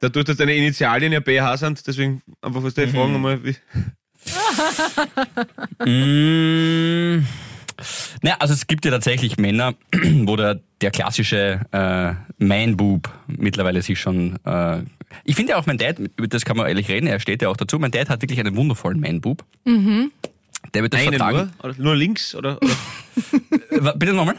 Dadurch, dass deine Initialien ja BH sind, deswegen einfach was die fragen einmal, wie. Mm, naja, also es gibt ja tatsächlich Männer, wo der, der klassische äh, Man-Boob mittlerweile sich schon... Äh, ich finde ja auch, mein Dad, über das kann man ehrlich reden, er steht ja auch dazu, mein Dad hat wirklich einen wundervollen Man-Boob. Der wird das Einen vertragen. nur? Oder nur links? Oder, oder? Bitte nochmal?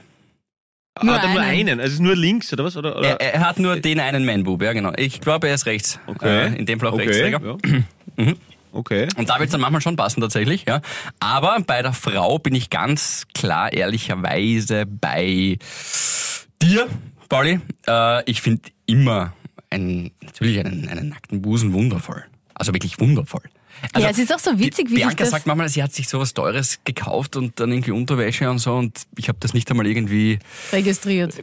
Nur Hat er nur einen. einen? Also ist nur links oder was? Oder, oder? Er, er hat nur den einen Man-Boob, ja genau. Ich glaube, er ist rechts. Okay. Äh, in dem Fall auch okay. Rechtsträger. Ja. Okay. Und da wird es dann manchmal schon passen tatsächlich, ja. Aber bei der Frau bin ich ganz klar ehrlicherweise bei dir, Pauli. Äh, ich finde immer einen, natürlich einen, einen nackten Busen wundervoll. Also wirklich wundervoll. Also, ja, es ist auch so witzig, wie Bianca das... sagt manchmal, sie hat sich sowas Teures gekauft und dann irgendwie Unterwäsche und so und ich habe das nicht einmal irgendwie. registriert.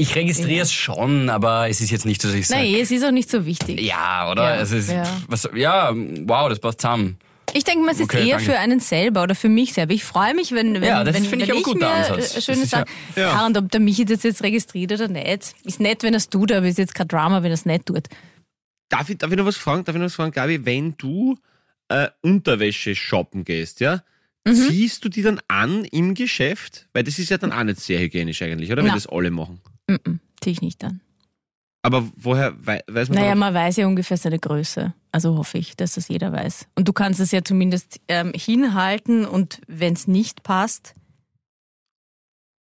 Ich registriere es schon, aber es ist jetzt nicht so, dass ich sage. Nein, es ist auch nicht so wichtig. Ja, oder? Ja, es ist, ja. Was, ja, wow, das passt zusammen. Ich denke mal, es ist Okay, eher danke. für einen selber oder für mich selber. Ich freue mich, wenn, wenn, Ja, das wenn, finde ich wenn ich ein guter mir Ansatz. äh, Das Schönes ist ja- ja. Ja. und ob der Michi das jetzt registriert oder nicht, ist nett, wenn er es tut, aber ist jetzt kein Drama, wenn er es nicht tut. Darf ich, darf ich noch was fragen? Darf ich noch was fragen, Gabi? Wenn du äh, Unterwäsche shoppen gehst, ja? Mhm. Ziehst du die dann an im Geschäft? Weil das ist ja dann auch nicht sehr hygienisch eigentlich, oder? Wenn Na. das alle machen. Mhm, zieh ich nicht an. Aber woher wei weiß man Naja, man weiß ja ungefähr seine Größe. Also hoffe ich, dass das jeder weiß. Und du kannst es ja zumindest ähm, hinhalten und wenn es nicht passt,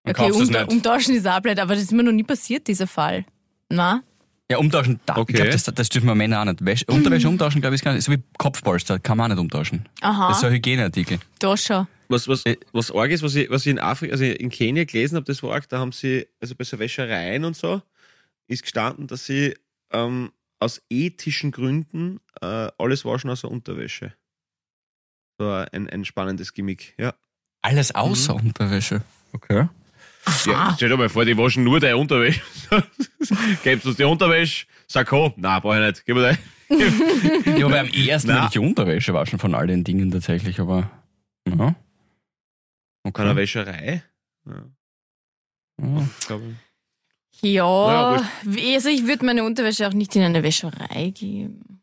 okay, umtauschen ist auch blöd, aber das ist mir noch nie passiert, dieser Fall. Na? Ja, umtauschen, da, Okay. ich glaube, das, das dürfen wir Männer auch nicht. Wäsche, Unterwäsche umtauschen, glaube ich, ist gar nicht. So wie Kopfpolster, kann man auch nicht umtauschen. Aha, Das ist so ein Hygieneartikel. da schon. Was, was, Äh. was arg ist, was ich, was ich in Afrika, also in Kenia gelesen habe, das war arg, da haben sie, also bei so Wäschereien und so, ist gestanden, dass sie ähm, aus ethischen Gründen äh, alles waschen außer Unterwäsche. So ein, ein spannendes Gimmick, ja. Alles außer Unterwäsche. Okay. Ja stell dir mal vor, die waschen nur deine Unterwäsche. Gibst du uns die Unterwäsche? Sakko? Nein, brauch ich nicht. Gib mir deine. Ja, aber am ersten würde ich die Unterwäsche waschen von all den Dingen tatsächlich, aber. Ja. Kann eine Okay. Wäscherei? Ja, Ja. Ja, Ja, also ich würde meine Unterwäsche auch nicht in eine Wäscherei geben.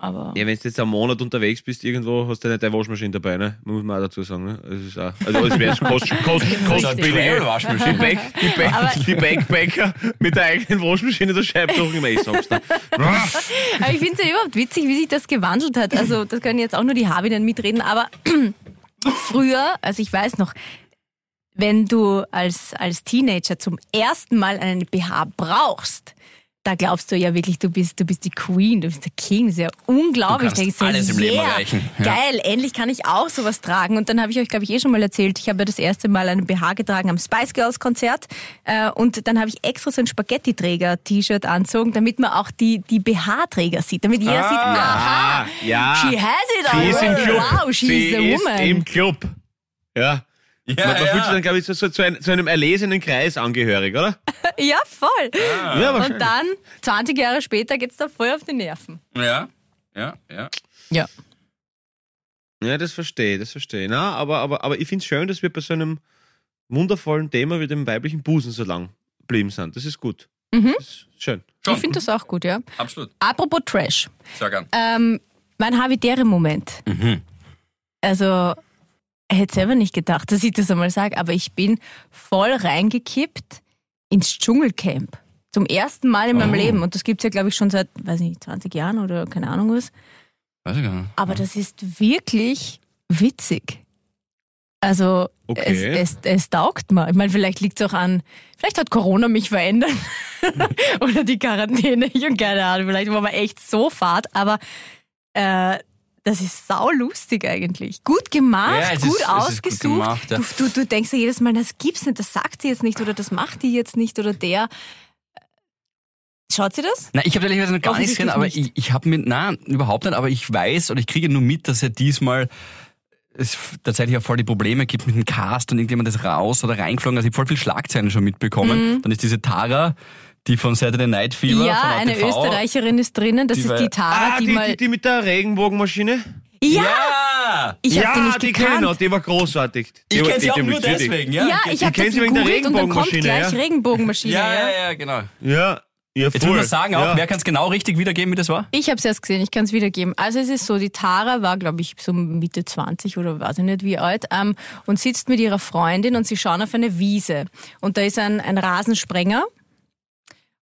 Aber Ja, wenn du jetzt einen Monat unterwegs bist, irgendwo hast du nicht deine Waschmaschine dabei, ne? Muss man auch dazu sagen, ne? Das ist auch, also es wäre kost, kost, kostspieliger. Waschmaschine. Die, Back, die, Back, Aber- die Backpacker mit der eigenen Waschmaschine der Scheibe durch immer, ich sag's dir. Aber ich finde es ja überhaupt witzig, wie sich das gewandelt hat. Also, das können jetzt auch nur die Habinnen mitreden, aber früher, also ich weiß noch, wenn du als, als Teenager zum ersten Mal einen BH brauchst, da glaubst du ja wirklich, du bist, du bist die Queen, du bist der King. Das ist ja unglaublich. Du kannst alles im Leben yeah, erreichen. Ja. Geil, endlich kann ich auch sowas tragen. Und dann habe ich euch, glaube ich, eh schon mal erzählt, ich habe ja das erste Mal einen BH getragen am Spice Girls Konzert. Äh, und dann habe ich extra so ein Spaghetti-Träger-T-Shirt anzogen, damit man auch die, die BH-Träger sieht. Damit jeder sieht, aha, Ah, ja. she has it Sie ist im already. Club. Wow, she's Sie a ist woman. im Club. Ja. Ja, man man ja. fühlt sich dann, glaube ich, so, so zu, einem, zu einem erlesenen Kreis angehörig, oder? Ja, voll. Ja, Und dann, 20 Jahre später, geht's da voll auf die Nerven. Ja, ja, ja. Ja. Ja, das verstehe ich, das verstehe ich. Na, aber, aber, aber ich finde es schön, dass wir bei so einem wundervollen Thema wie dem weiblichen Busen so lang geblieben sind. Das ist gut. Mhm. Das ist schön. Schon. Ich finde das auch gut, ja. Absolut. Apropos Trash. Sag an. Ähm, mein Habitäre-Moment. Mhm. Also, ich hätte selber nicht gedacht, dass ich das einmal sage, aber ich bin voll reingekippt ins Dschungelcamp. Zum ersten Mal in meinem Oh. Leben. Und das gibt's ja, glaube ich, schon seit, weiß nicht, 20 Jahren oder keine Ahnung was. Weiß ich gar nicht. Aber das ist wirklich witzig. Also, Okay. es, es, es taugt mir. Ich meine, vielleicht liegt es auch an, vielleicht hat Corona mich verändert. Oder die Quarantäne, ich habe keine Ahnung. Vielleicht war man echt so fad, aber äh, das ist sau lustig eigentlich. Gut gemacht, Ja, gut ist- es ist gut ausgesucht. gemacht, ja. du, du, du denkst ja jedes Mal, das gibt's nicht, das sagt sie jetzt nicht oder das macht die jetzt nicht oder der. Schaut sie das? Na, ich habe ehrlicherweise noch gar nichts gesehen, aber Offensichtlich ich, ich habe mir, nein, überhaupt nicht, aber ich weiß und ich kriege nur mit, dass er diesmal es tatsächlich auch voll die Probleme gibt mit dem Cast und irgendjemand ist raus oder reingeflogen. Also ich habe voll viel Schlagzeilen schon mitbekommen. Dann ist diese Tara, die von Saturday Night Fever ja, von eine. Österreicherin ist drinnen. Das Die ist die Tara, Ah, die, die, mal. die, die mit der Regenbogenmaschine? ja, Ja! ich ja, die nicht die kenne ich noch, die war großartig. Die Ich kenne sie auch nur deswegen, ja. Ja, ich ich habe das sie wegen der gegoogelt und dann kommt Regenbogenmaschine, gleich ja. Regenbogenmaschine. ja, ja. ja, ja, genau. Ja, ja, Jetzt muss man sagen auch, ja. wer kann es genau richtig wiedergeben, wie das war? Ich habe es erst gesehen, ich kann es wiedergeben. Also es ist so, die Tara war, glaube ich, so Mitte 20 oder weiß ich nicht wie alt ähm, und sitzt mit ihrer Freundin und sie schauen auf eine Wiese. Und da ist ein, ein Rasensprenger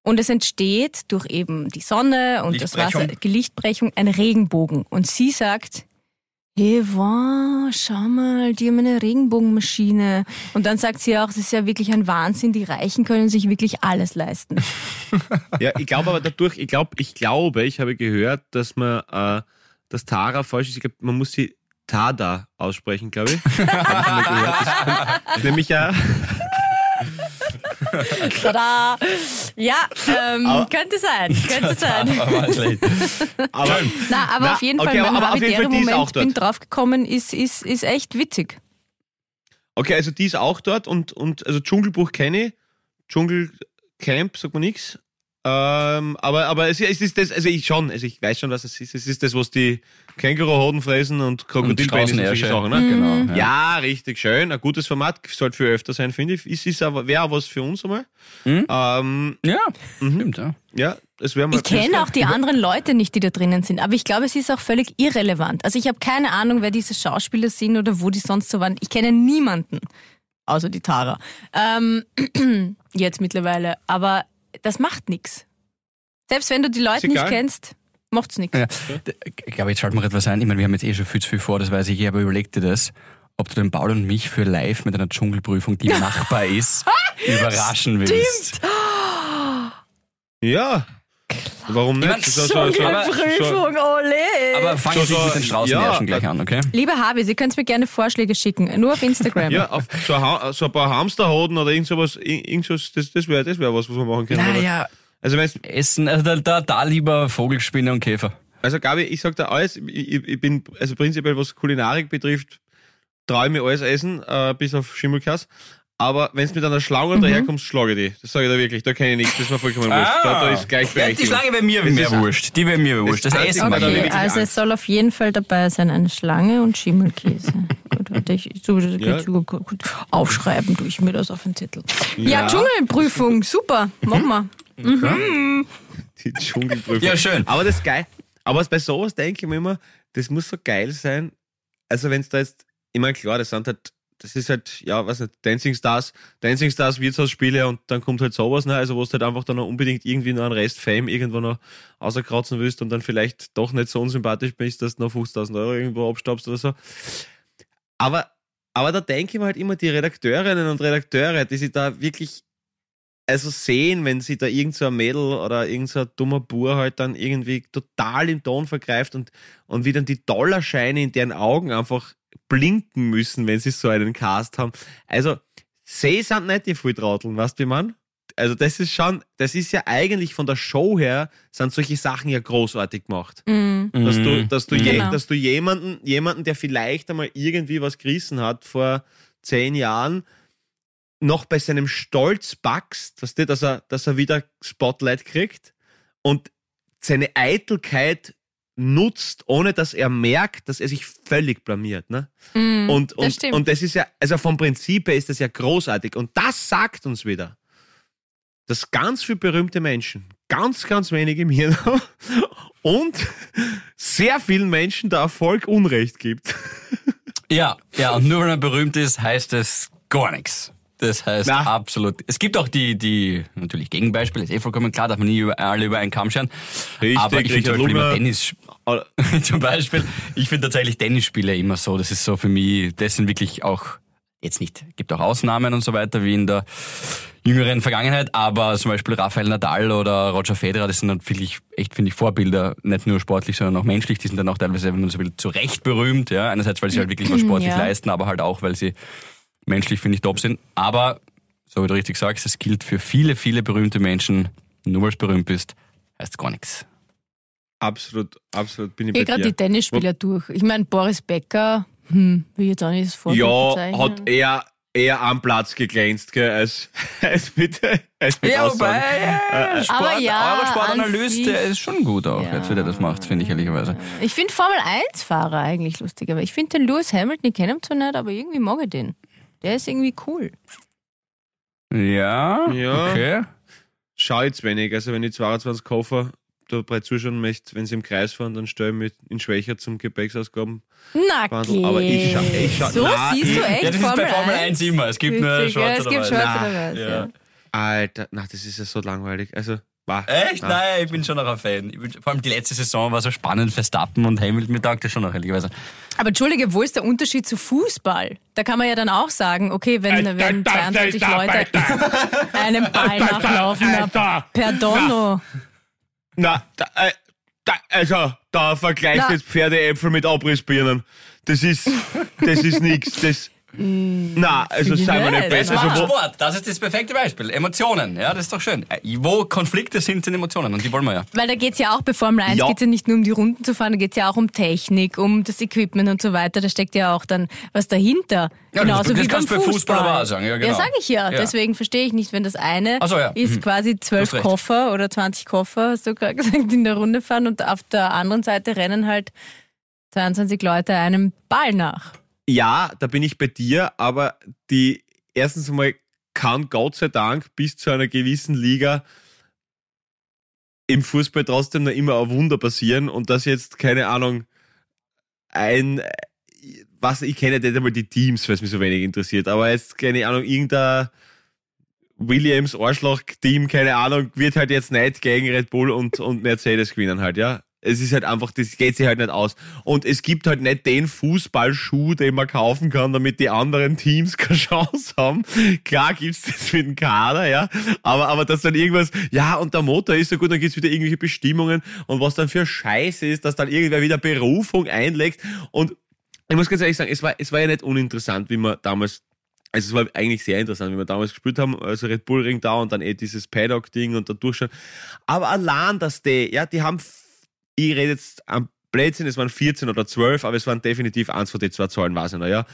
und es entsteht durch eben die Sonne und das. Wasser, die Lichtbrechung, ein Regenbogen. Und sie sagt, hey, wow, schau mal, die haben eine Regenbogenmaschine. Und dann sagt sie auch, das ist ja wirklich ein Wahnsinn, die Reichen können sich wirklich alles leisten. Ja, ich glaube aber dadurch, ich glaube, ich glaube, ich habe gehört, dass man, äh, dass Tara falsch ist. Ich glaube, man muss sie Tada aussprechen, glaube ich. Ich gehört. Das, nämlich ja, Tada! Ja, ähm, Aber- könnte sein, könnte sein. Aber aber Na, aber Na, auf jeden okay, Fall, aber- mein aber auf jeden Fall, dort. bin draufgekommen, ist, ist, ist echt witzig. okay, also die ist auch dort und, und also Dschungelbuch kenne ich, Dschungelcamp sagt man nichts. Ähm, aber aber es, es ist das, also ich schon, also ich weiß schon, was es ist. Es ist das, was die Känguruhoden fressen und Krokodilpenis und solche Straußenärsche. Sachen, ne? Genau. Ja. Ja, richtig schön. Ein gutes Format, sollte viel öfter sein, finde ich. Ist, ist aber, wäre auch was für uns einmal. Mhm. Ähm, ja, Mhm. stimmt, ja. ja, es wäre mal. Ich kenne auch die anderen Leute nicht, die da drinnen sind, aber ich glaube, es ist auch völlig irrelevant. Also ich habe keine Ahnung, wer diese Schauspieler sind oder wo die sonst so waren. Ich kenne niemanden, außer die Tara. Ähm, jetzt mittlerweile. Aber das macht nichts. Selbst wenn du die Leute nicht kennst, macht's nichts. Ja. Ich glaube, jetzt fällt mir etwas ein. Ich meine, wir haben jetzt eh schon viel zu viel vor, das weiß ich, eh, aber überleg dir das, ob du den Paul und mich für live mit einer Dschungelprüfung, die machbar ist, überraschen willst. Ja. Warum Ich mein, nicht? Dschungelprüfung, ole! Aber fangen Sie so, mit den Straußenärschen ja, gleich an, okay? Lieber Habi, Sie können mir gerne Vorschläge schicken, nur auf Instagram. Ja, auf so, ein Ha- so ein paar Hamsterhoden oder irgend sowas, irgend sowas das, das wäre das wär was, was wir machen können. oder? Naja, Also wenn Essen, also da, da, da lieber Vogelspinne und Käfer. Also Gabi, ich sag dir alles, ich, ich bin, also prinzipiell was Kulinarik betrifft, traue ich mir alles essen, äh, bis auf Schimmelkass. Aber wenn du mit einer Schlange Mhm. daherkommst, schlage ich die. Das sage ich dir wirklich, da kenne ich nichts, das ist mir vollkommen wurscht. Da, da ist gleich ja, die Schlange wäre mir Das mehr wurscht. Die wäre mir wurscht. Das Einzige, Essen da Okay, wirklich also Angst. es soll auf jeden Fall dabei sein eine Schlange und Schimmelkäse. gut, warte, ich so, das Ja. gut. Aufschreiben tue ich mir das auf den Zettel. Ja, Ja. Dschungelprüfung, super, machen wir. Die Dschungelprüfung. Ja, schön. Aber das ist geil. Aber bei sowas denke ich mir immer, das muss so geil sein. Also wenn es da jetzt, ich meine, klar, das sind halt, das ist halt, ja, weiß nicht, Dancing Stars, Dancing Stars Wirtshausspiele und dann kommt halt sowas, ne? Also wo du halt einfach dann noch unbedingt irgendwie noch einen Rest Fame irgendwo noch außerkratzen willst und dann vielleicht doch nicht so unsympathisch bist, dass du noch 50.000 Euro irgendwo abstaubst oder so. Aber, aber da denke ich mir halt immer, die Redakteurinnen und Redakteure, die sich da wirklich also sehen, wenn sie da irgend so ein Mädel oder irgend so ein dummer Bur halt dann irgendwie total im Ton vergreift und, und wie dann die Dollarscheine in deren Augen einfach blinken müssen, wenn sie so einen Cast haben. Also, sie sind nicht die Volltrauteln, weißt du, wie man? Also, das ist schon, das ist ja eigentlich von der Show her, sind solche Sachen ja großartig gemacht. Mhm. Dass du, dass du, je, Genau. dass du jemanden, jemanden, der vielleicht einmal irgendwie was gerissen hat vor zehn Jahren, noch bei seinem Stolz backst, du, dass er, dass er wieder Spotlight kriegt und seine Eitelkeit nutzt, ohne dass er merkt, dass er sich völlig blamiert. Ne? Mhm, Und, das und, stimmt. und das ist ja, also vom Prinzip her ist das ja großartig. Und das sagt uns wieder, dass ganz viele berühmte Menschen, ganz, ganz wenige im Hirn haben und sehr vielen Menschen der Erfolg Unrecht gibt. Ja, ja, und nur weil man berühmt ist, heißt es gar nichts. Das heißt Na. absolut. Es gibt auch die, die, natürlich Gegenbeispiele, ist eh vollkommen klar, darf man nie über, alle über einen Kamm scheren. Richtig, Aber ich finde zum Beispiel immer. Tennis, zum Beispiel, ich finde tatsächlich Tennisspiele immer so, das ist so für mich, das sind wirklich auch, jetzt nicht, gibt auch Ausnahmen und so weiter, wie in der jüngeren Vergangenheit, aber zum Beispiel Rafael Nadal oder Roger Federer, das sind dann wirklich, echt, finde ich, Vorbilder, nicht nur sportlich, sondern auch menschlich, die sind dann auch teilweise, wenn man so will, zu Recht berühmt, ja, einerseits, weil sie halt wirklich was sportlich Ja. leisten, aber halt auch, weil sie menschlich, finde ich, top sind, aber, so wie du richtig sagst, es gilt für viele, viele berühmte Menschen, nur weil du berühmt bist, heißt gar nichts. Absolut, absolut bin ich Ich gehe bei gerade die Tennisspieler durch. Ich meine, Boris Becker, hm, will ich jetzt auch nicht das Vorbild Ja, bezeichnen. hat eher, eher am Platz geglänzt, gell, als, als mit, als mit Aussagen. ja, Sport, Aber ja, Eurosport-Analyst, der ist schon gut auch, Ja. jetzt wie der das macht, finde ich ehrlicherweise. Ich finde Formel 1-Fahrer eigentlich lustig, aber ich finde den Lewis Hamilton, ich kenne ihn zwar nicht, aber irgendwie mag ich den. Der ist irgendwie cool. Ja, Ja. okay. Schau jetzt wenig, also wenn ich 22 Koffer dabei zuschauen möchte, wenn sie im Kreis fahren, dann stelle ich mich in Schwächer zum Gepäcksausgaben. Na, Wahnsinn, aber ich schau- ich schau- so na, siehst du ich- echt Ja, das ist Formel bei Formel 1 1 immer. Es gibt nur Witzig, ja, es gibt weiß. schwarz Na, oder weiß, ja. ja. Alter, na, das ist ja so langweilig. Also, wah, Echt? na. Nein, ich bin schon noch ein Fan. Ich bin, vor allem die letzte Saison war so spannend. Verstappen und Hamilton, mir taugt das schon noch, ehrlicherweise. Aber Entschuldige, wo ist der Unterschied zu Fußball? Da kann man ja dann auch sagen, okay, wenn, Äh, wenn da, da, 22 da, Leute da, einem Ball nachlaufen, äh, na, da. perdono. Na, da, äh, da, also, da du jetzt Pferdeäpfel mit Abrissbirnen. Das ist, das ist nix. Das, na, also sei mal nicht besser. Das Also, Sport. Das ist das perfekte Beispiel. Emotionen. Ja, das ist doch schön. Äh, Wo Konflikte sind, sind Emotionen. Und die wollen wir ja. Weil da geht's ja auch bei Formel 1 Ja. geht's ja nicht nur um die Runden zu fahren, da geht's ja auch um Technik, um das Equipment und so weiter. Da steckt ja auch dann was dahinter. Ja, Genauso das wie beim kannst du bei Fußball Fußball. aber auch sagen, ja, genau. Ja, sag ich ja. Ja. Deswegen verstehe ich nicht, wenn das eine so, ja. ist Mhm. quasi zwölf. Koffer oder 20 Koffer, hast du gerade gesagt, in der Runde fahren und auf der anderen Seite rennen halt 22 Leute einem Ball nach. Ja, da bin ich bei dir, aber die, erstens einmal kann Gott sei Dank bis zu einer gewissen Liga im Fußball trotzdem noch immer ein Wunder passieren und dass jetzt, keine Ahnung, ein, was, ich kenne nicht einmal die Teams, weil es mich so wenig interessiert, aber jetzt, keine Ahnung, irgendein Williams Arschloch-Team, keine Ahnung, wird halt jetzt nicht gegen Red Bull und, und Mercedes gewinnen halt, ja. Es ist halt einfach, das geht sich halt nicht aus. Und es gibt halt nicht den Fußballschuh, den man kaufen kann, damit die anderen Teams keine Chance haben. Klar gibt's das mit dem Kader, ja. Aber, aber dass dann irgendwas, ja, und der Motor ist so gut, dann gibt's wieder irgendwelche Bestimmungen und was dann für Scheiße ist, dass dann irgendwer wieder Berufung einlegt. Und ich muss ganz ehrlich sagen, es war, es war ja nicht uninteressant, wie man damals also es war eigentlich sehr interessant, wie wir damals gespielt haben, also Red Bull Ring da und dann eh dieses Paddock-Ding und da durchschauen. Aber allein, dass die, ja, die haben ich rede jetzt am Blödsinn, es waren 14 oder 12, aber es waren definitiv eins von den zwei Zahlen, weiß ich noch, ja.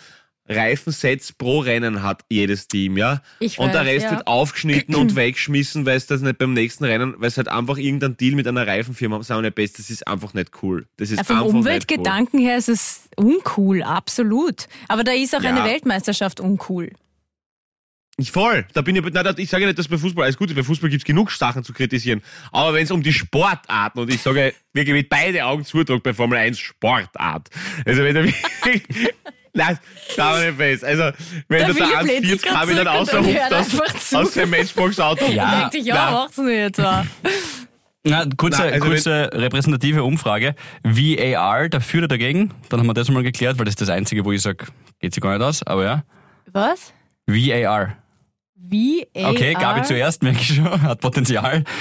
Reifensets pro Rennen hat jedes Team, ja. Ich und der weiß, Rest ja. wird aufgeschnitten und weggeschmissen, weil es das nicht beim nächsten Rennen, weil es halt einfach irgendein Deal mit einer Reifenfirma haben, sagen wir nicht best, das ist einfach nicht cool. Das ist Ja, vom einfach nicht cool. Umweltgedanken her ist es uncool, absolut. Aber da ist auch Ja. eine Weltmeisterschaft uncool. Ich voll. Da bin ich, nein, ich sage ja nicht, dass bei Fußball alles gut ist. Bei Fußball gibt es genug Sachen zu kritisieren. Aber wenn es um die Sportarten und ich sage wirklich mit beide Augen zudruck bei Formel 1 Sportart. Also wenn du wirklich. Nein, schau mal nicht fest. Also, wenn Der du da sich 1,40 grad habe ich dann hört aus, aus dem Matchbox-Auto. Ja. Denkt sich, ja, macht's jetzt mal. Na, kurze, Nein, also kurze repräsentative Umfrage. VAR, dafür oder dagegen? Dann haben wir das mal geklärt, weil das ist das Einzige, wo ich sage, geht sich gar nicht aus, aber ja. Was? VAR. Wie AR? Okay, Gabi zuerst, merke ich schon, hat Potenzial.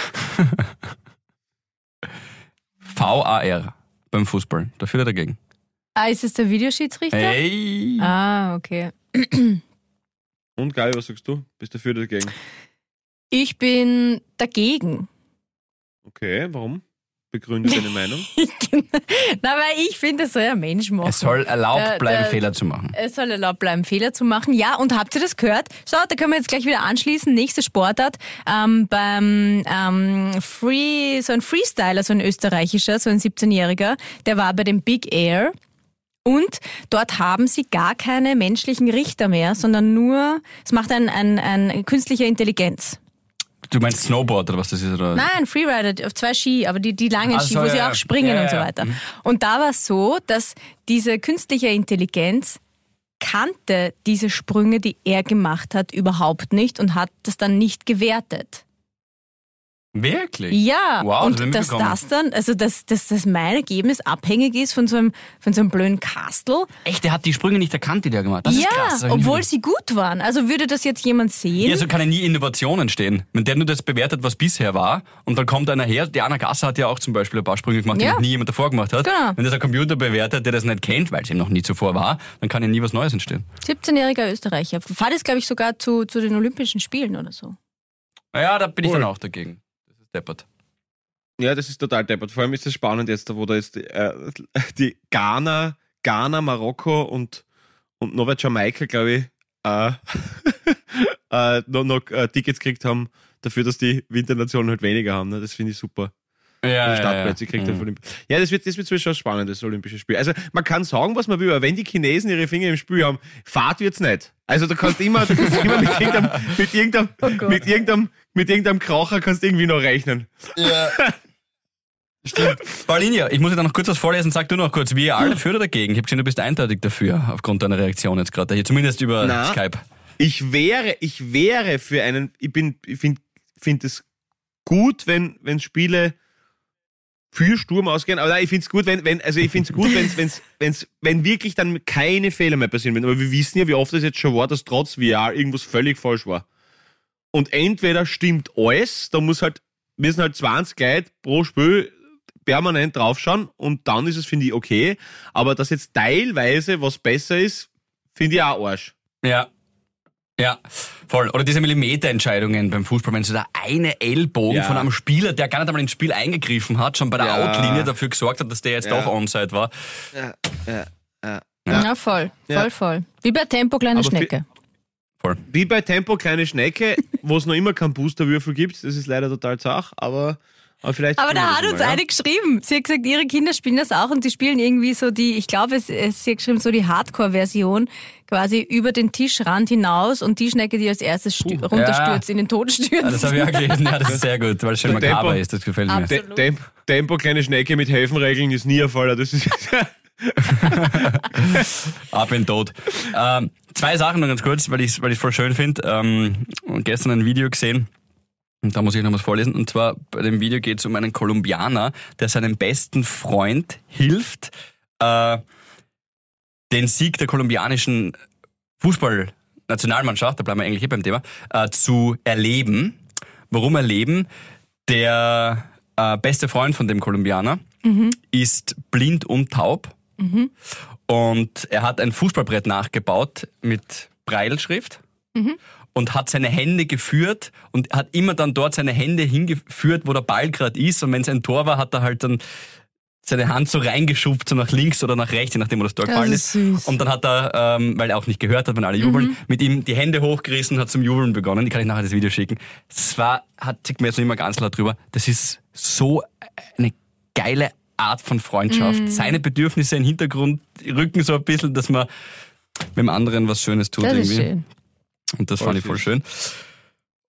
VAR beim Fußball, dafür oder dagegen? Ah, ist es der Videoschiedsrichter? Hey! Ah, okay. Und Gabi, was sagst du? Bist du dafür oder dagegen? Ich bin dagegen. Okay, warum? Begründe deine Meinung. Na, weil ich finde, das soll ja Mensch machen. Es soll erlaubt Der- bleiben, der- Fehler zu machen. Es soll erlaubt bleiben, Fehler zu machen. Ja, und habt ihr das gehört? So, da können wir jetzt gleich wieder anschließen. Nächste Sportart. Ähm, beim ähm, Free, so ein Freestyler, so ein österreichischer, so ein 17-Jähriger, der war bei dem Big Air. Und dort haben sie gar keine menschlichen Richter mehr, sondern nur, es macht ein, ein, ein künstlicher Intelligenz. Du meinst Snowboard oder was das ist? Oder? Nein, Freerider auf zwei Ski, aber die, die langen Ach Ski, so, wo ja, sie auch springen Ja, und so weiter. Mhm. Und da war es so, dass diese künstliche Intelligenz kannte diese Sprünge, die er gemacht hat, überhaupt nicht und hat das dann nicht gewertet. Wirklich? Ja, Wow, das und ich dass das dann, also dass, dass das mein Ergebnis abhängig ist von so einem, von so einem blöden Kastel. Echt, der hat die Sprünge nicht erkannt, die der gemacht hat. Das ja, ist krass. das ich obwohl sie gut waren. Also würde das jetzt jemand sehen? Ja, so kann ja nie Innovation entstehen. Wenn der nur das bewertet, was bisher war, und dann kommt einer her, die Anna Gasser hat ja auch zum Beispiel ein paar Sprünge gemacht, die Ja. noch nie jemand davor gemacht hat. Genau. Wenn das ein Computer bewertet, der das nicht kennt, weil es ihm noch nie zuvor war, dann kann ja nie was Neues entstehen. 17-jähriger Österreicher. Fahrt jetzt, glaube ich, sogar zu, zu den Olympischen Spielen oder so. Naja, da bin ich Cool. dann auch dagegen. Deppert. Ja, das ist total deppert. Vor allem ist es spannend jetzt, wo da jetzt die, äh, die Ghana, Ghana, Marokko und, und noch Jamaika, glaube ich, äh, äh, noch, noch äh, Tickets gekriegt haben dafür, dass die Winternationen halt weniger haben. Ne? Das finde ich super. Ja, Die Startplätze kriegt Mhm. dann von Olymp Ja, das wird, das wird zwischen schon spannend, das Olympische Spiel. Also man kann sagen, was man will, aber wenn die Chinesen ihre Finger im Spiel haben, Fahrt wird's nicht. Also du kannst immer, du kannst immer mit irgendeinem, mit irgendeinem, Gott. mit irgendeinem, mit irgendeinem Kraucher kannst du irgendwie noch rechnen. Paulinia, ich muss dir da noch kurz was vorlesen. Sag du noch kurz, wie ihr alle dafür oder dagegen? Ich habe gesehen, du bist eindeutig dafür, aufgrund deiner Reaktion jetzt gerade hier, zumindest über Na. Skype. Ich wäre, ich wäre für einen, ich bin, ich finde find es gut, wenn, wenn Spiele für Sturm ausgehen, aber nein, ich finde es gut, wenn, wenn, also ich finde es gut, wenn's, wenn's, wenn's, wenn wirklich dann keine Fehler mehr passieren werden. Aber wir wissen ja, wie oft es jetzt schon war, dass trotz VR irgendwas völlig falsch war. Und entweder stimmt alles, da muss halt, müssen halt 20 Leute pro Spiel permanent draufschauen und dann ist es, finde ich, okay. Aber dass jetzt teilweise was besser ist, finde ich auch Arsch. Ja. Ja, voll. Oder diese Millimeterentscheidungen beim Fußball, wenn so der eine Ellbogen Ja. von einem Spieler, der gar nicht einmal ins Spiel eingegriffen hat, schon bei der Ja. Outlinie dafür gesorgt hat, dass der jetzt Ja. doch Onside war. Ja, ja, ja. Ja, voll, voll, Ja. voll. Wie bei Tempo kleine Aber Schnecke. Voll. Wie bei Tempo kleine Schnecke, wo es noch immer keinen Boosterwürfel gibt. Das ist leider total zach, aber, aber vielleicht. Aber da hat uns mal, ja? eine geschrieben. Sie hat gesagt, ihre Kinder spielen das auch und die spielen irgendwie so die, ich glaube, es, es, sie hat geschrieben, so die Hardcore-Version, quasi über den Tischrand hinaus und die Schnecke, die als erstes stü- runterstürzt, in den Tod stürzt. Ja, das habe ich auch gelesen. Ja, das ist sehr gut, weil es schon Der Tempo- makaber ist. Das gefällt mir. Absolut. Te- Tem Tempo kleine Schnecke mit Häfenregeln ist nie ein Fall. Das ist. Ab in Tod. Ähm, zwei Sachen noch ganz kurz, weil ich es weil ich's voll schön finde. Ähm, gestern ein Video gesehen. Und da muss ich noch was vorlesen. Und zwar bei dem Video geht es um einen Kolumbianer, der seinem besten Freund hilft, äh, den Sieg der kolumbianischen Fußballnationalmannschaft, da bleiben wir eigentlich hier beim Thema, äh, zu erleben. Warum erleben? Der äh, beste Freund von dem Kolumbianer ist blind und taub. Und er hat ein Fußballbrett nachgebaut mit Breilschrift und hat seine Hände geführt und hat immer dann dort seine Hände hingeführt, wo der Ball gerade ist. Und wenn es ein Tor war, hat er halt dann seine Hand so reingeschubt, so nach links oder nach rechts, je nachdem, wo das Tor gefallen ist ist. Und dann hat er, ähm, weil er auch nicht gehört hat, wenn alle jubeln, mit ihm die Hände hochgerissen, hat zum Jubeln begonnen. Die kann ich nachher das Video schicken. Es war, hat sich mir jetzt noch immer ganz laut drüber. Das ist so eine geile Art von Freundschaft. Seine Bedürfnisse im Hintergrund rücken so ein bisschen, dass man mit dem anderen was Schönes tut Das ist irgendwie. schön. Und das Voll fand ich voll schön.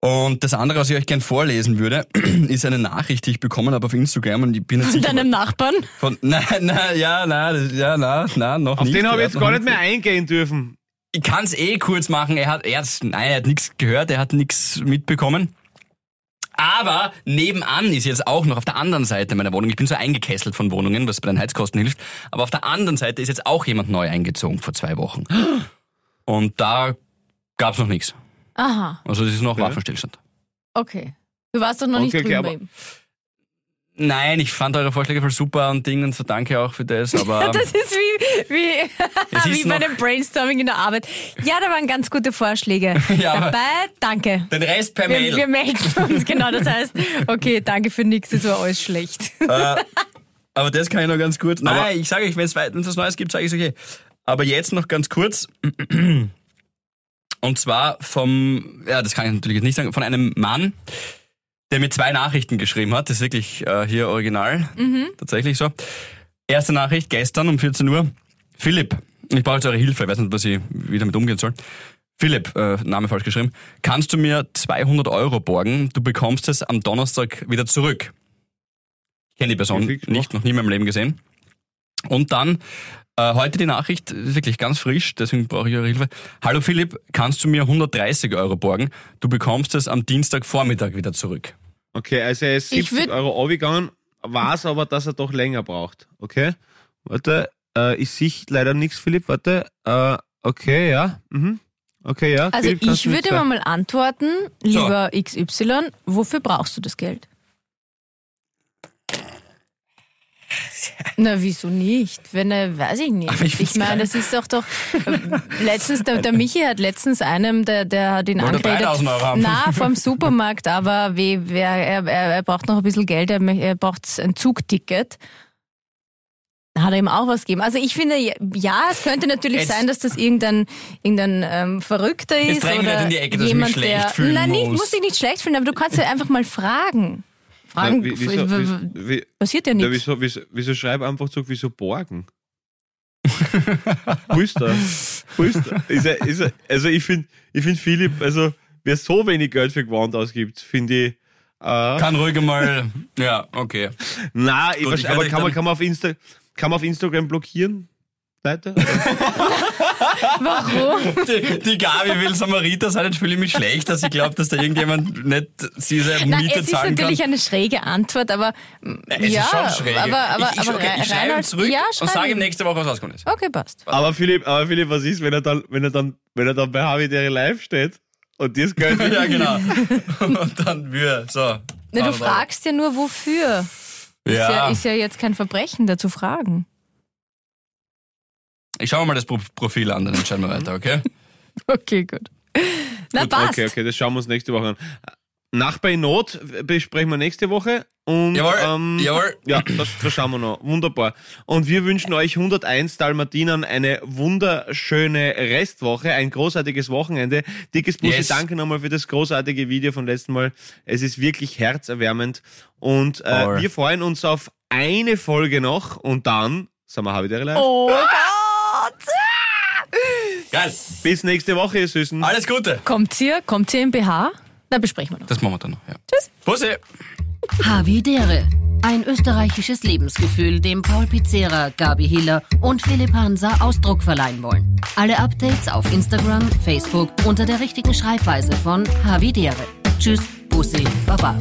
Und das andere, was ich euch gern vorlesen würde, ist eine Nachricht, die ich bekommen habe auf Instagram und ich bin jetzt Von deinem Nachbarn? von, nein, nein, ja, nein, ja, nein, nein, noch Auf nicht. den habe ich jetzt gar nicht mehr eingehen dürfen. Ich kann es eh kurz machen. Er hat, er hat, nein, er hat nichts gehört, er hat nichts mitbekommen. Aber nebenan ist jetzt auch noch auf der anderen Seite meiner Wohnung, ich bin so eingekesselt von Wohnungen, was bei den Heizkosten hilft, aber auf der anderen Seite ist jetzt auch jemand neu eingezogen vor zwei Wochen. Und da gab's noch nichts. Aha, Also das ist noch Okay. Waffenstillstand. okay. Du warst doch noch nicht Okay, okay, drüben aber- bei ihm. Nein, ich fand eure Vorschläge voll super und Ding und so danke auch für das, aber Das ist wie, wie, Es wie bei dem Brainstorming in der Arbeit. Ja, da waren ganz gute Vorschläge Ja, dabei. Danke. den Rest per Wir, Mail. wir melden uns, genau. Das heißt, okay, danke für nichts, das war alles schlecht. Äh, aber das kann ich noch ganz kurz. Nein, Aber- ich sage euch, wenn es was Neues gibt, sage ich okay. Aber jetzt noch ganz kurz. Und zwar vom, ja, das kann ich natürlich jetzt nicht sagen, von einem Mann, der mir zwei Nachrichten geschrieben hat. Das ist wirklich äh, hier original. Tatsächlich so. Erste Nachricht gestern um 14 Uhr. Philipp, ich brauche jetzt eure Hilfe, ich weiß nicht, was ich, wie damit umgehen soll. Philipp, äh, Name falsch geschrieben. Kannst du mir 200 Euro borgen? Du bekommst es am Donnerstag wieder zurück. Ich kenne die Person nicht, noch nie in meinem Leben gesehen. Und dann äh, heute die Nachricht, wirklich ganz frisch, deswegen brauche ich eure Hilfe. Hallo Philipp, kannst du mir 130 Euro borgen? Du bekommst es am Dienstagvormittag wieder zurück. Okay, also er ist Ich 70 würd- Euro abgegangen, weiß aber, dass er doch länger braucht. Okay? Warte, äh, ich sehe leider nichts, Philipp. Warte, äh, okay, ja. Mhm. Okay, ja. Also Philipp, ich würde mal antworten, lieber XY, wofür brauchst du das Geld? Na, wieso nicht? Wenn er, weiß ich nicht. Aber ich Ich, meine, das ist doch doch. äh, letztens, der, der Michi hat letztens einem, der, der hat ihn Wollte angeredet. 3000 Euro haben. Na, vom Supermarkt, aber wie, wer, er, er, er braucht noch ein bisschen Geld, er, er braucht ein Zugticket. Da hat er ihm auch was gegeben. Also ich finde, ja, es könnte natürlich Jetzt- sein, dass das irgendein, irgendein ähm, Verrückter ist. Jetzt drängen wir oder nicht in die Ecke, dass ich mich jemand, schlecht der, fühlen Nein, nicht, muss. muss dich nicht schlecht fühlen, aber du kannst ja einfach mal fragen. Fragen, Wie, wieso, w- w- wieso, wie, passiert ja nichts. wieso, wieso, wieso schreib einfach zurück, wieso borgen? Wo ist er? Wo ist er? Ist er, also ich finde, ich find Philipp, also wer so wenig Geld für Gewand ausgibt, finde ich. Äh, Kann ruhig mal, ja, okay. na, ich Gut, weiß- ich werd aber kann man, kann, man auf Insta, kann man auf Instagram blockieren? Leute? Warum? Die, die Gabi will Samariter sein, jetzt fühle ich mich schlecht, dass ich glaube, dass da irgendjemand nicht diese Nein, Miete es ist zahlen kann. natürlich eine schräge Antwort, aber Es ja, ist schon schräg. aber, aber, ich, ich, aber okay, ich schreibe ihm zurück ja, und sage ihm nächste Woche, was rausgekommen ist. Okay, passt. Aber Philipp, aber Philipp, was ist, wenn er dann, wenn er dann, wenn er dann bei Havidere live steht und das Geld Ja, genau. Und dann wir, so. Na, du fragst ja nur, wofür. Ist, ja, Ja, ist ja jetzt kein Verbrechen, da zu fragen. Ich schaue mal das Pro- Profil an, dann entscheiden wir weiter, okay? Okay, gut. Na, Gut, passt. Okay, okay, das schauen wir uns nächste Woche an. Nachbar in Not besprechen wir nächste Woche. Und, Jawohl, ähm, jawohl. Ja, das, das schauen wir noch. Wunderbar. Und wir wünschen euch 101 Dalmatinern eine wunderschöne Restwoche, ein großartiges Wochenende. Dickes Bussi, Yes. danke nochmal für das großartige Video von letzten Mal. Es ist wirklich herzerwärmend. Und äh, wir freuen uns auf eine Folge noch und dann sind wir wieder live. Oh Gott! Geil. Bis nächste Woche, ihr Süßen. Alles Gute. Kommt ihr, kommt ihr im BH? Na, besprechen wir noch. Das machen wir dann noch, ja. Tschüss. Bussi. Havidere. Ein österreichisches Lebensgefühl, dem Paul Pizzera, Gabi Hiller und Philipp Hansa Ausdruck verleihen wollen. Alle Updates auf Instagram, Facebook unter der richtigen Schreibweise von Havidere. Tschüss, Bussi, Baba.